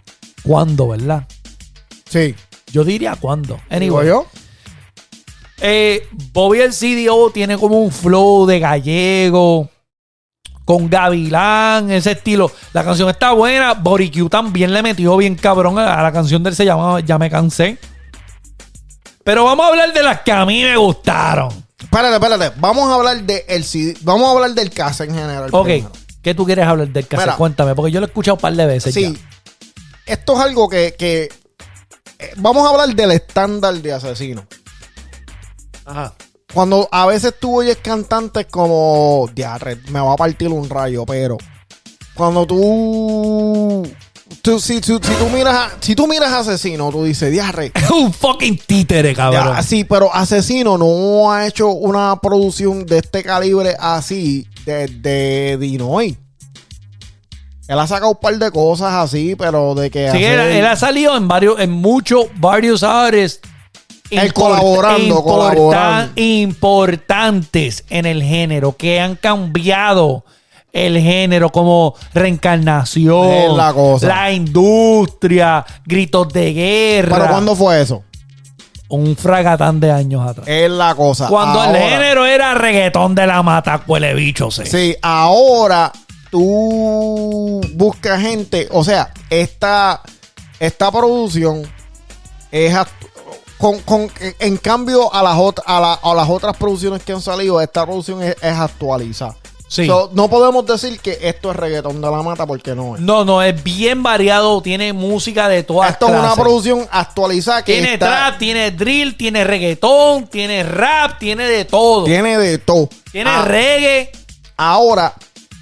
¿Cuándo, verdad?
Sí.
Yo diría cuándo. Anyway,
yo.
Eh, Bobby el CDO tiene como un flow de gallego. Con Gavilán, ese estilo. La canción está buena. Bori Q también le metió bien cabrón a la canción del se llama Ya me cansé. Pero vamos a hablar de las que a mí me gustaron.
Espérate, espérate. Vamos a hablar de el CD. Vamos a hablar del caso en general.
Ok,
primero.
¿qué tú quieres hablar del?
Mira.
Cuéntame, porque yo lo he escuchado un par de veces
Sí.
ya.
Esto es algo que, que- eh, vamos a hablar del estándar de asesino.
Ajá.
Cuando a veces tú oyes cantantes como, diarre, me va a partir un rayo, pero cuando tú, tú- si, tú miras, a- si tú miras a asesino, tú dices, diarre, (laughs)
un fucking títere, cabrón.
ya, sí, pero asesino no ha hecho una producción de este calibre así desde Dinoy. Él ha sacado un par de cosas así, pero de que
Sí, él,
hacer-
él ha salido en varios, en muchos, varios artists. Import-
colaborando, colaborando.
Importantes en el género, que han cambiado el género como reencarnación,
Es la cosa.
la industria, gritos de guerra.
¿Pero cuándo fue eso?
Un fragatán de años atrás.
Es la cosa.
Cuando el género era reggaetón de la mata, huele bicho, sí.
Sí, ahora tú buscas gente, o sea, esta, esta producción es con, con- en cambio a las, a, la- a las otras producciones que han salido, esta producción es, es actualizada.
Sí.
So, no podemos decir que esto es reggaetón de la mata porque no es.
No, no, es bien variado, tiene música de todas
esto es una producción actualizada que
Tiene
está-
trap, tiene drill, tiene reggaetón, tiene rap, tiene de todo. Tiene,
tiene de todo. Ah,
reggae.
Ahora,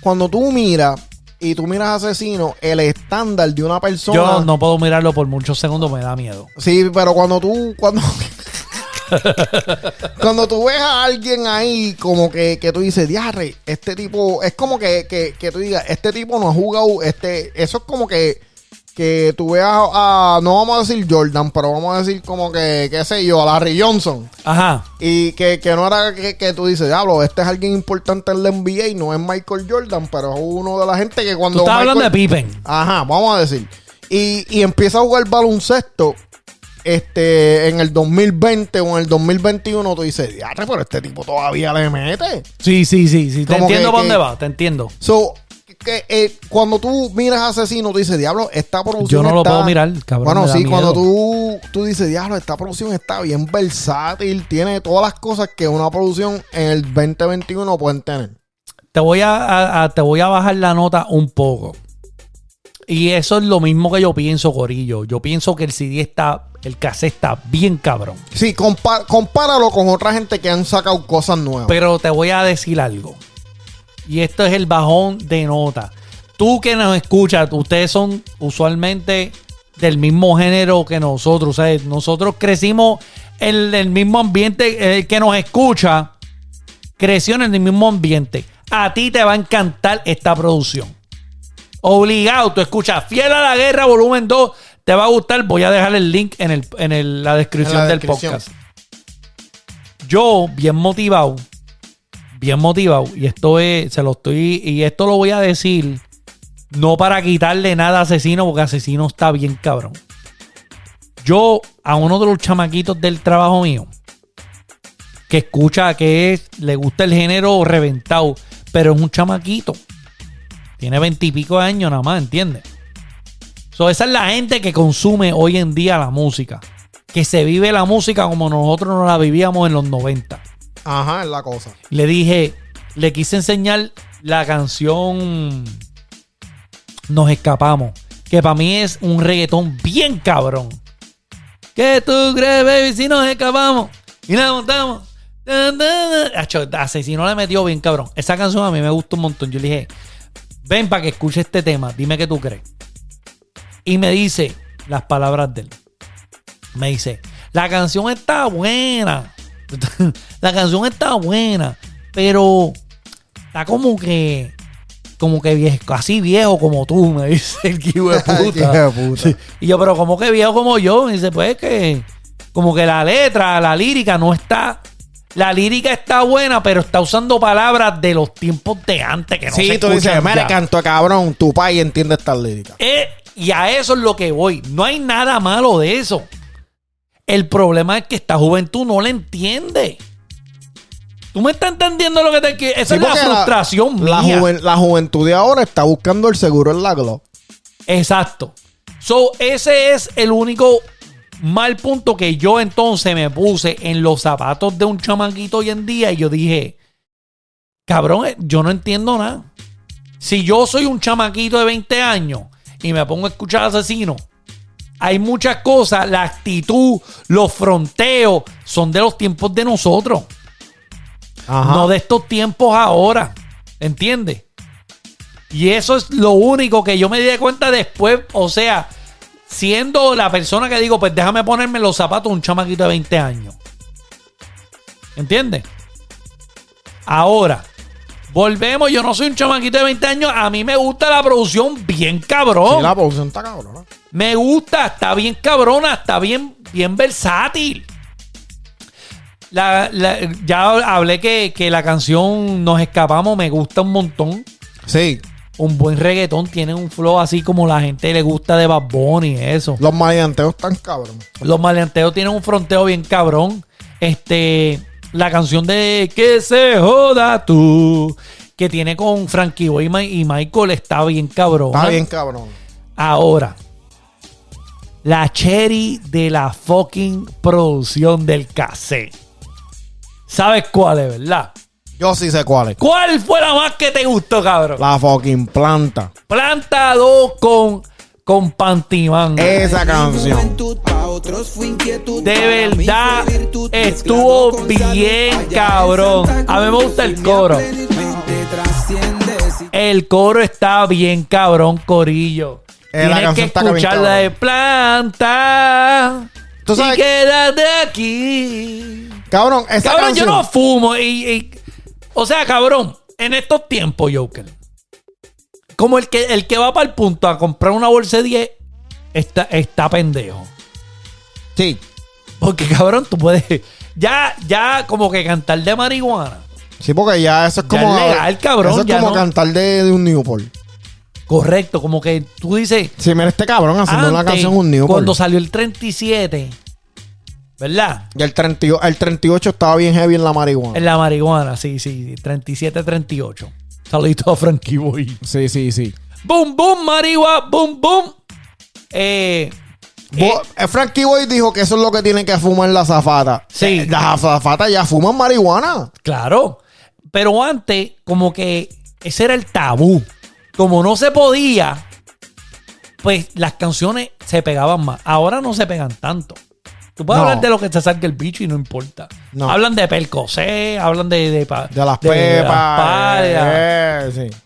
cuando tú miras y tú miras Asesino, el estándar de una persona.
Yo no puedo mirarlo por muchos segundos, me da miedo.
Sí, pero cuando tú. Cuando, (laughs) cuando tú ves a alguien ahí, como que, que tú dices, diarre, este tipo. Es como que, que, que tú digas, este tipo no ha jugado. este Eso es como que. Que tú veas a. No vamos a decir Jordan, pero vamos a decir como que, qué sé yo, a Larry Johnson.
Ajá.
Y que, que no era que, que tú dices, diablo, este es alguien importante en la NBA y no es Michael Jordan, pero es uno de la gente que cuando.
Tú estás hablando de Pippen.
Ajá, vamos a decir. Y, y empieza a jugar baloncesto este, en el 2020 o en el 2021. Tú dices, diarre, pero este tipo todavía le mete.
Sí, sí, sí, sí. Te
Como
entiendo
que-
para dónde
que-
va, te entiendo.
So, que, eh, cuando tú miras a Asesino, tú dices, diablo, esta producción
Yo no lo puedo mirar, cabrón,
Bueno, sí, cuando tú, tú dices, diablo, esta producción está bien versátil, tiene todas las cosas que una producción en el 2021 pueden tener.
Te voy a, a- a- te voy a bajar la nota un poco. Y eso es lo mismo que yo pienso, Corillo. Yo pienso que el CD está, el cassette está bien cabrón.
Sí, compa- compáralo con otra gente que han sacado cosas nuevas.
Pero te voy a decir algo. Y esto es el bajón de nota. Tú que nos escuchas, ustedes son usualmente del mismo género que nosotros. O sea, nosotros crecimos en el mismo ambiente. El que nos escucha creció en el mismo ambiente. A ti te va a encantar esta producción. Obligado, tú escuchas Fiel a la Guerra, volumen 2. Te va a gustar. Voy a dejar el link en, el, en el- la descripción
En la
del podcast. Yo, bien motivado, bien motivado, y esto es, se lo estoy, y esto lo voy a decir, no para quitarle nada a Asesino, porque Asesino está bien cabrón. Yo, a uno de los chamaquitos del trabajo mío, que escucha que es, le gusta el género reventado, pero es un chamaquito. Tiene veintipico años nada más, ¿entiendes? So, esa es la gente que consume hoy en día la música. Que se vive la música como nosotros no la vivíamos en los 90.
Ajá, es la cosa.
Le dije, le quise enseñar la canción Nos Escapamos. Que para mí es un reggaetón bien cabrón. ¿Qué tú crees, baby, si nos escapamos? Y la montamos. Acho, Asesino le metió bien cabrón. Esa canción a mí me gusta un montón. Yo le dije, ven para que escuche este tema. Dime qué tú crees. Y me dice las palabras de él. Me dice, la canción está buena. (laughs) la canción está buena. Pero está como que. Como que viejo, así viejo como tú, me dice el (laughs) hijo de puta.
de puta.
Sí. Y yo, pero como que viejo como yo, me dice, pues que. Como que la letra, la lírica no está. La lírica está buena, pero está usando palabras de los tiempos de antes que no
sí,
se
tú dices, mira,
ya".
canto cabrón, tu país entiende estas líricas.
Eh, y a eso es lo que voy. No hay nada malo de eso. El problema es que esta juventud no le entiende. ¿Tú me estás entendiendo lo que te quiero? Esa
Sí,
es la frustración
la,
mía.
juven- la juventud de ahora está buscando el seguro en la Glo.
Exacto. So, ese es el único mal punto que yo entonces me puse en los zapatos de un chamaquito hoy en día y yo dije, cabrón, eh, yo no entiendo nada. Si yo soy un chamaquito de 20 años y me pongo a escuchar asesino, hay muchas cosas, la actitud, los fronteos, son de los tiempos de nosotros,
Ajá.
no de estos tiempos ahora. ¿Entiendes? Y eso es lo único que yo me di cuenta después, o sea, siendo la persona que digo, pues déjame ponerme los zapatos de un chamaquito de 20 años. ¿Entiendes? Ahora, volvemos, yo no soy un chamaquito de 20 años, a mí me gusta la producción bien cabrón.
Sí, la producción está cabrona.
Me gusta, está bien cabrona, está bien, bien versátil. La- la- ya hablé que, que la canción Nos Escapamos me gusta un montón.
Sí,
Un buen reggaetón tiene un flow así como la gente le gusta de Bad Bunny y eso.
los maleanteos están cabrones.
Los maleanteos tienen un fronteo bien cabrón. Este, la canción de Que se joda tú, que tiene con Frankie Boy y Michael, está bien cabrón.
Está bien cabrón.
Ahora, la cherry de la fucking producción del cassette. ¿Sabes cuál es, verdad?
Yo sí sé cuál es.
¿Cuál fue la más que te gustó, cabrón?
La fucking planta.
Planta 2 con, con Pantimán.
Esa canción.
De verdad estuvo bien cabrón. A mí me gusta el coro. El coro está bien cabrón, corillo.
Eh,
Tienes que
canción está bien
escuchar la de planta.
Tú sabes-
Y quédate aquí.
Cabrón, esa
Cabrón,
canción.
yo no fumo. Y, y- o sea, cabrón, en estos tiempos, Joker. Como el que, el que va para el punto a comprar una bolsa de 10 está, está pendejo.
Sí.
Porque, cabrón, tú puedes. Ya, ya como que cantar de marihuana.
Sí, porque ya eso es
Ya
como.
es legal, cabrón,
Eso es
ya
como
no-
cantar de, de un Newport.
Correcto, como que tú dices.
Sí, mira este cabrón haciendo una
antes,
canción un Newport.
Cuando salió el 37, ¿verdad?
Y el, 38 el 38 estaba bien heavy en la marihuana.
En la marihuana, sí, sí. 37, 38. Saludito a Frankie Boy.
Sí, sí, sí.
Boom, boom, marihuana, boom, boom. Eh,
Bo- eh, Frankie Boy dijo que eso es lo que tiene que fumar la zafata.
Sí.
Eh, Las azafatas ya fuman marihuana.
Claro. Pero antes, como que ese era el tabú. Como no se podía, pues las canciones se pegaban más. Ahora no se pegan tanto. Tú puedes
No.
hablar de lo que te salga el bicho y no importa.
No.
Hablan de Percocé, hablan de... De,
De las
de- de las
pepas. eh, sí.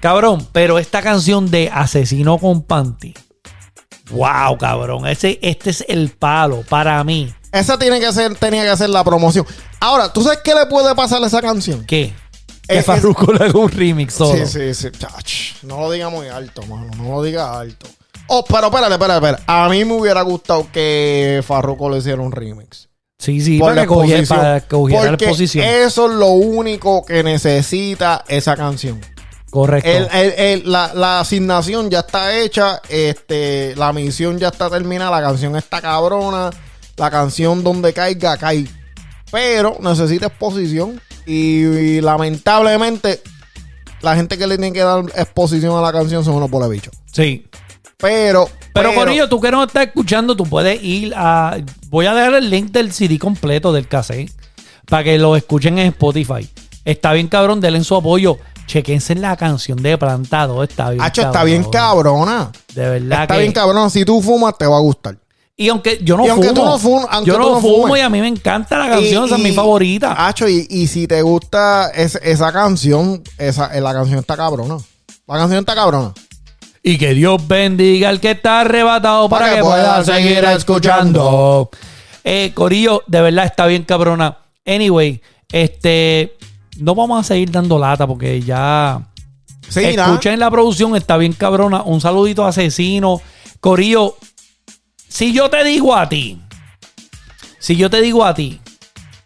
Cabrón, pero esta canción de Asesino con Panty. Wow, cabrón. Ese, este es el palo para mí.
Esa tiene que ser, tenía que ser la promoción. Ahora, ¿tú sabes qué le puede pasar a esa canción?
¿Qué? Que Farruko le haga un remix solo.
Sí, sí, sí. No lo diga muy alto, mano. No lo diga alto. Oh, pero espérate, espérate, espérate. A mí me hubiera gustado que Farruko le hiciera un remix.
Sí, sí,
Por
para que cogiera, para que cogiera la exposición.
Eso es lo único que necesita esa canción.
Correcto.
El- el- el- la, la asignación ya está hecha, este, la misión ya está terminada, la canción está cabrona, la canción donde caiga, cae. Pero necesita exposición y, y lamentablemente la gente que le tiene que dar exposición a la canción son unos por bicho.
sí.
Pero,
Pero, Corillo, tú que no estás escuchando, tú puedes ir a. Voy a dejar el link del CD completo del cassette para que lo escuchen en Spotify. Está bien, cabrón, denle su apoyo. Chequense la canción de Plantado. Está bien.
Hacho, está bien cabrona.
De verdad
Está
que.
bien cabrona. Si tú fumas, te va a gustar.
Y aunque yo no
Y aunque
fumo.
tú no fum- aunque
yo
tú
no, fumo
fumes.
y a mí me encanta la canción.
Y-
esa es mi favorita.
Hacho, y, y si te gusta es- esa canción, esa, eh, la canción está cabrona. La canción está cabrona.
Y que Dios bendiga al que está arrebatado para, que, pueda seguir escuchando. Eh, Corillo, de verdad está bien cabrona. Anyway, este. No vamos a seguir dando lata porque ya.
Sí.
Escuchen la producción, está bien cabrona. Un saludito a asesino. Corillo, si yo te digo a ti, si yo te digo a ti,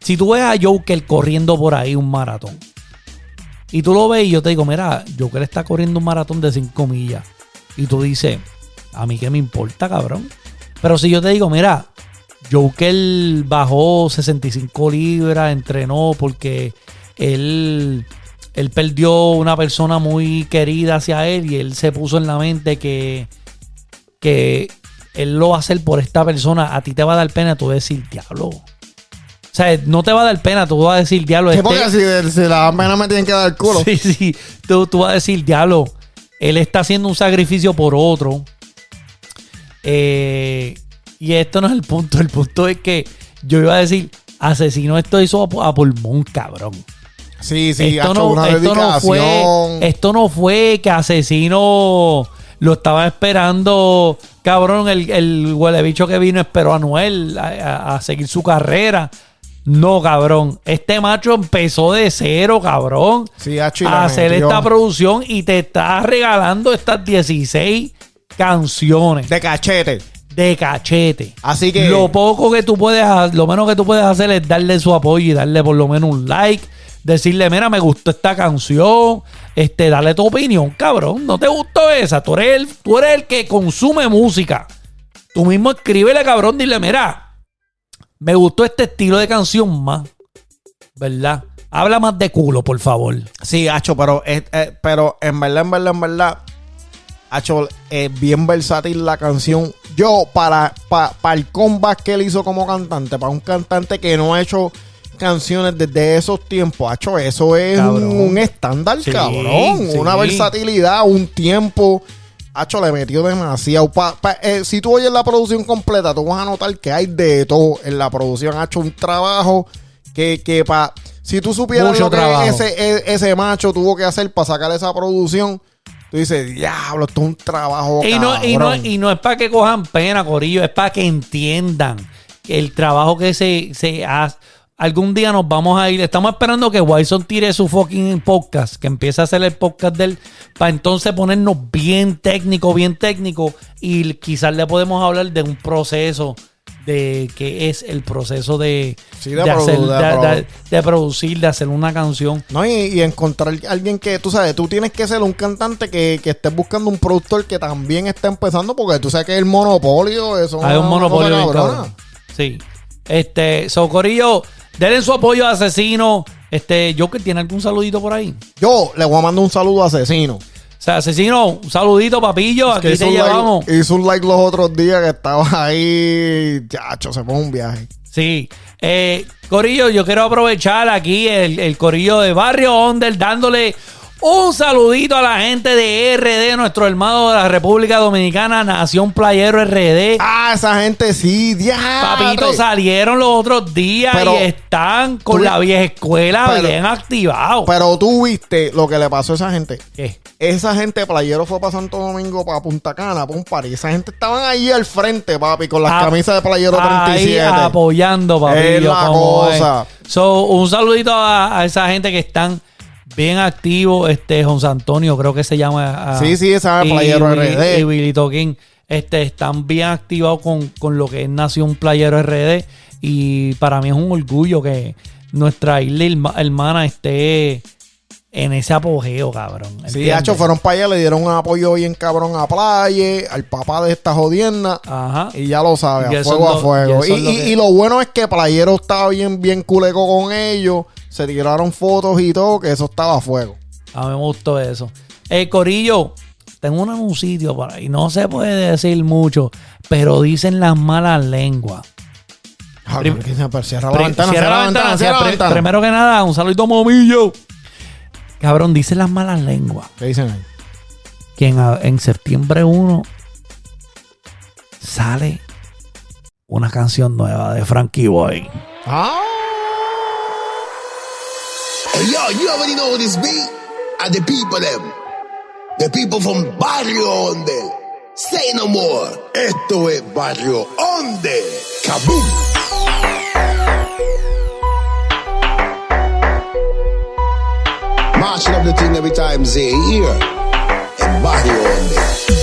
si tú ves a Joker corriendo por ahí un maratón, y tú lo ves y yo te digo, mira, Joker está corriendo un maratón de 5 millas, y tú dices, a mí qué me importa, cabrón. Pero si yo te digo, mira, Joker bajó 65 libras, entrenó porque él, él perdió una persona muy querida hacia él y él se puso en la mente que, que él lo va a hacer por esta persona. A ti te va a dar pena tú decir, diablo. O sea, no te va a dar pena, tú vas a decir, diablo.
Sí,
este-
porque si, si la pena me tienen que dar el culo.
Sí, sí. Tú, tú vas a decir, diablo, él está haciendo un sacrificio por otro. Eh, y esto no es el punto. El punto es que yo iba a decir, asesino esto hizo a, a pulmón, cabrón.
Sí, sí,
esto, no,
una
esto no fue, esto no fue que asesino lo estaba esperando, cabrón, el, el huele bicho que vino esperó a Noel a, a- a seguir su carrera. No, cabrón. Este macho empezó de cero, cabrón.
Sí,
a hacer
metió.
esta producción y te está regalando estas 16 canciones
De cachete.
de cachete.
Así que-
Lo poco que tú puedes hacer, lo menos que tú puedes hacer es darle su apoyo y darle por lo menos un like. Decirle, mira, me gustó esta canción. Este, dale tu opinión, cabrón. ¿No te gustó esa? Tú eres el, tú eres el que consume música. Tú mismo escríbele, cabrón. Dile, mira, me gustó este estilo de canción más. ¿Verdad? Habla más de culo, por favor.
Sí, hacho, pero, eh, pero en verdad, en verdad, en verdad, hacho, es bien versátil la canción. Yo, para, para, el comeback que él hizo como cantante, para un cantante que no ha hecho canciones desde esos tiempos, hacho, eso es un,
Cabrón.
un estándar,
Sí,
cabrón.
sí.
Una versatilidad, un tiempo. Hacho, le metió demasiado. Pa- pa- eh, si tú oyes la producción completa, tú vas a notar que hay de todo en la producción. Ha hecho un trabajo que, que pa, si tú supieras
Mucho
lo que ese, e- ese macho tuvo que hacer para sacar esa producción, tú dices, diablo, esto es un trabajo.
Y no, y, no,
cabrón".
y no es para que cojan pena, Corillo, es para que entiendan el trabajo que se, se hace. Algún día nos vamos a ir. Estamos esperando que Wyson tire su fucking podcast, que empiece a hacer el podcast de él, para entonces ponernos bien técnico, bien técnico. Y quizás le podemos hablar de un proceso de que es el proceso de,
Sí, de
hacer, producir, de hacer una canción.
No, y, y encontrar alguien que, tú sabes, tú tienes que ser un cantante que, que estés buscando un productor que también esté empezando, porque tú sabes que el monopolio, eso es
Hay un monopolio. Sí. Este, Socorillo, denle su apoyo a Asesino. Este, Joker, ¿tiene algún saludito por ahí?
Yo le voy a mandar un saludo a Asesino.
O sea, Asesino, un saludito, papillo.
Que
Aquí te
like-
llevamos.
hizo un like los otros días que estaba ahí. Chacho, se fue un viaje.
Sí. Eh, Corillo, yo quiero aprovechar aquí el, el Corillo de Barrio Onder dándole Un saludito a la gente de RD, nuestro hermano de la República Dominicana, Nación Playero RD.
Ah, esa gente sí, diablo.
Papito, salieron los otros días
Pero-
y están con
tú-
la vieja escuela
pero-
bien activados.
Pero tú viste lo que le pasó a esa gente.
¿Qué?
Esa gente playero fue para Santo Domingo, para Punta Cana, para un party. Esa gente estaban ahí al frente, papi, con las
Ah,
camisas de playero
Ahí
37.
apoyando, papillo.
Es la
como es.
cosa.
So, un saludito a, a esa gente que están bien activos. Este, José Antonio, creo que se llama. ah,
Sí, sí, esa Playero RD.
Y Billy Toquín, este, están bien activados con, con lo que es Nación Playero RD. Y para mí es un orgullo que nuestra isla herma- hermana esté en ese apogeo, cabrón.
Sí,
¿entiendes?
hacho, fueron para allá, le dieron un apoyo bien cabrón a Playa, al papá de esta jodienda.
Ajá.
Y ya lo sabe, a fuego a fuego.
y
Y,
lo
y-
que-
y lo bueno es que Playero estaba bien, bien culeco con ellos. Se tiraron fotos y todo, que eso estaba a fuego.
A mí me gustó eso. Eh, Corillo, tengo un anuncio por ahí. No se puede decir mucho, pero dicen las malas lenguas.
Ah,
Prim-
pero que se- pero cierra la
Pri-
ventana,
cierra la ventana,
cierra la
pri-
ventana.
Primero que nada, un saludito momillo. Cabrón, dicen las malas lenguas.
¿Qué dicen ahí?
Que en, en septiembre 1 sale una canción nueva de Frankie Boy.
Ah,
yo, you already know who this beat, Are the people them. The people from Barrio Onde. Say no more. Esto es Barrio Onde. Kaboom. Marching up the thing every time they hear. And Barrio Onde.